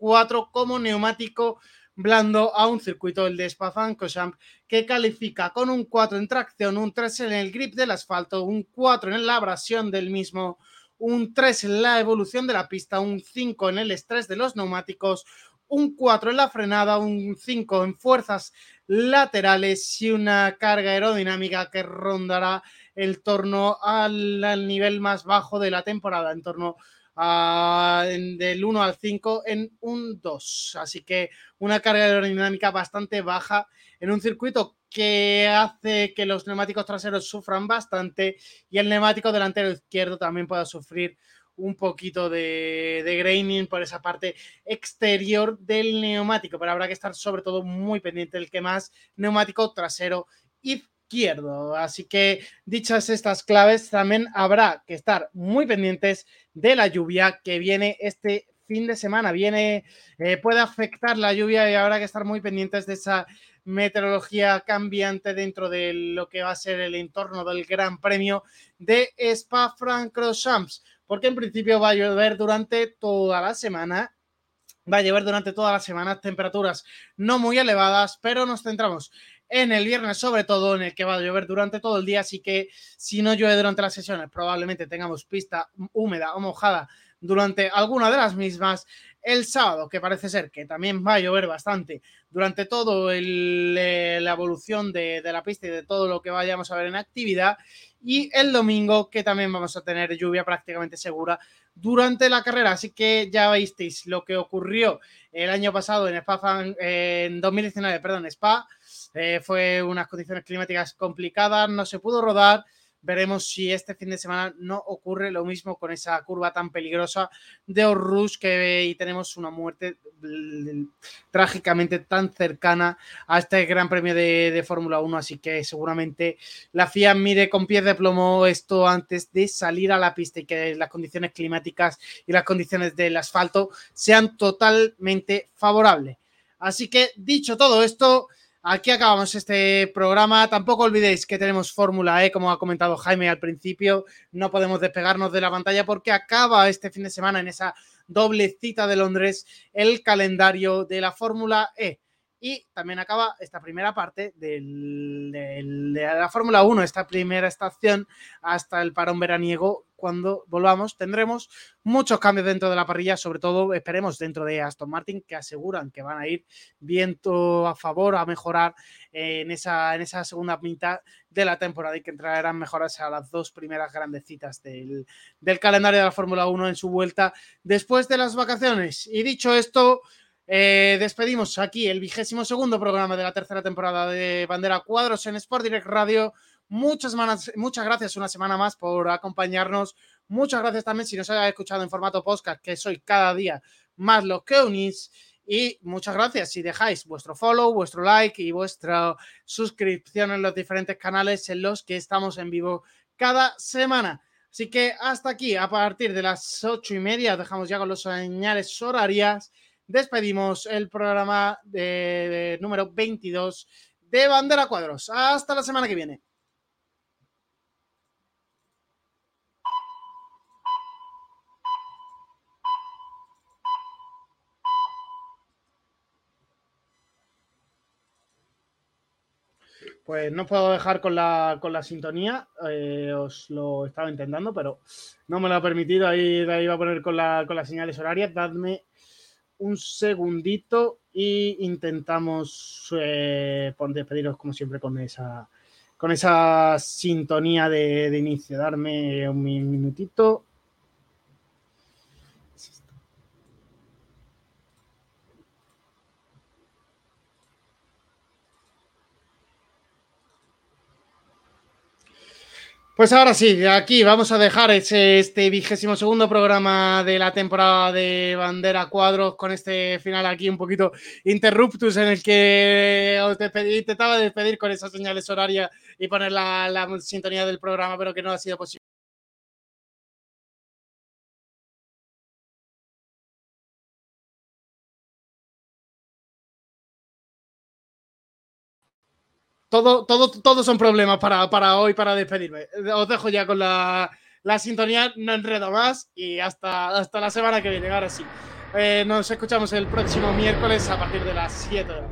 C4 como neumático blando a un circuito, el de Spa-Francorchamps, que califica con un 4 en tracción, un 3 en el grip del asfalto, un 4 en la abrasión del mismo, un 3 en la evolución de la pista, un 5 en el estrés de los neumáticos, un 4 en la frenada, un 5 en fuerzas laterales y una carga aerodinámica que rondará el torno al, nivel más bajo de la temporada, en torno del 1 al 5 en un 2. Así que una carga aerodinámica bastante baja en un circuito que hace que los neumáticos traseros sufran bastante y el neumático delantero izquierdo también pueda sufrir un poquito de, de, graining por esa parte exterior del neumático, pero habrá que estar sobre todo muy pendiente del que más neumático trasero izquierdo. Así que dichas estas claves, también habrá que estar muy pendientes de la lluvia que viene este fin de semana. Viene, eh, puede afectar la lluvia y habrá que estar muy pendientes de esa meteorología cambiante dentro de lo que va a ser el entorno del Gran Premio de Spa-Francorchamps porque en principio va a llover durante toda la semana. Va a llover durante toda la semana, temperaturas no muy elevadas, pero nos centramos en el viernes, sobre todo en el que va a llover durante todo el día. Así que si no llueve durante las sesiones, probablemente tengamos pista húmeda o mojada durante alguna de las mismas. El sábado, que parece ser que también va a llover bastante durante todo eh, la evolución de, de la pista y de todo lo que vayamos a ver en actividad y el domingo que también vamos a tener lluvia prácticamente segura durante la carrera. Así que ya visteis lo que ocurrió el año pasado en Spa, en 2019, perdón, Spa. Eh, fue unas condiciones climáticas complicadas, no se pudo rodar Veremos si este fin de semana no ocurre lo mismo con esa curva tan peligrosa de Orrus que y tenemos una muerte trágicamente tan cercana a este Gran Premio de, Fórmula 1. Así que seguramente la FIA mire con pies de plomo esto antes de salir a la pista y que las condiciones climáticas y las condiciones del asfalto sean totalmente favorables. Así que dicho todo esto, Aquí acabamos este programa. Tampoco olvidéis que tenemos Fórmula E, como ha comentado Jaime al principio. No podemos despegarnos de la pantalla porque acaba este fin de semana en esa doble cita de Londres el calendario de la Fórmula E. Y también acaba esta primera parte de la Fórmula 1, esta primera estación hasta el parón veraniego cuando volvamos tendremos muchos cambios dentro de la parrilla, sobre todo esperemos dentro de Aston Martin, que aseguran que van a ir viento a favor, a mejorar en esa, en esa segunda mitad de la temporada y que traerán mejoras a las dos primeras grandes citas del, del calendario de la Fórmula 1 en su vuelta después de las vacaciones. Y dicho esto, eh, despedimos aquí el vigésimo segundo programa de la tercera temporada de Bandera Cuadros en Sport Direct Radio. Muchas, muchas gracias una semana más por acompañarnos. Muchas gracias también si nos hayas escuchado en formato podcast, que soy cada día más lo que unís. Y muchas gracias si dejáis vuestro follow, vuestro like y vuestra suscripción en los diferentes canales en los que estamos en vivo cada semana. Así que hasta aquí, a partir de las ocho y media, dejamos ya con los señales horarias despedimos el programa de, número 22 de Bandera Cuadros. Hasta la semana que viene. Pues no puedo dejar con la, con la sintonía, eh, os lo estaba intentando, pero no me lo ha permitido. Ahí, ahí iba a poner con, la, con las señales horarias. Dadme un segundito y intentamos eh, despediros como siempre con esa, con esa sintonía de, de inicio. Darme un minutito. Pues ahora sí, aquí vamos a dejar ese, este vigésimo segundo programa de la temporada de Bandera Cuadros con este final aquí un poquito interruptus en el que os intentaba despedir con esas señales horarias y poner la, la sintonía del programa, pero que no ha sido posible. Todo, todo, todos son problemas para, para, hoy, para despedirme. Os dejo ya con la, la, sintonía, no enredo más y hasta, hasta la semana que viene. Ahora sí. Eh, nos escuchamos el próximo miércoles a partir de las 7 de la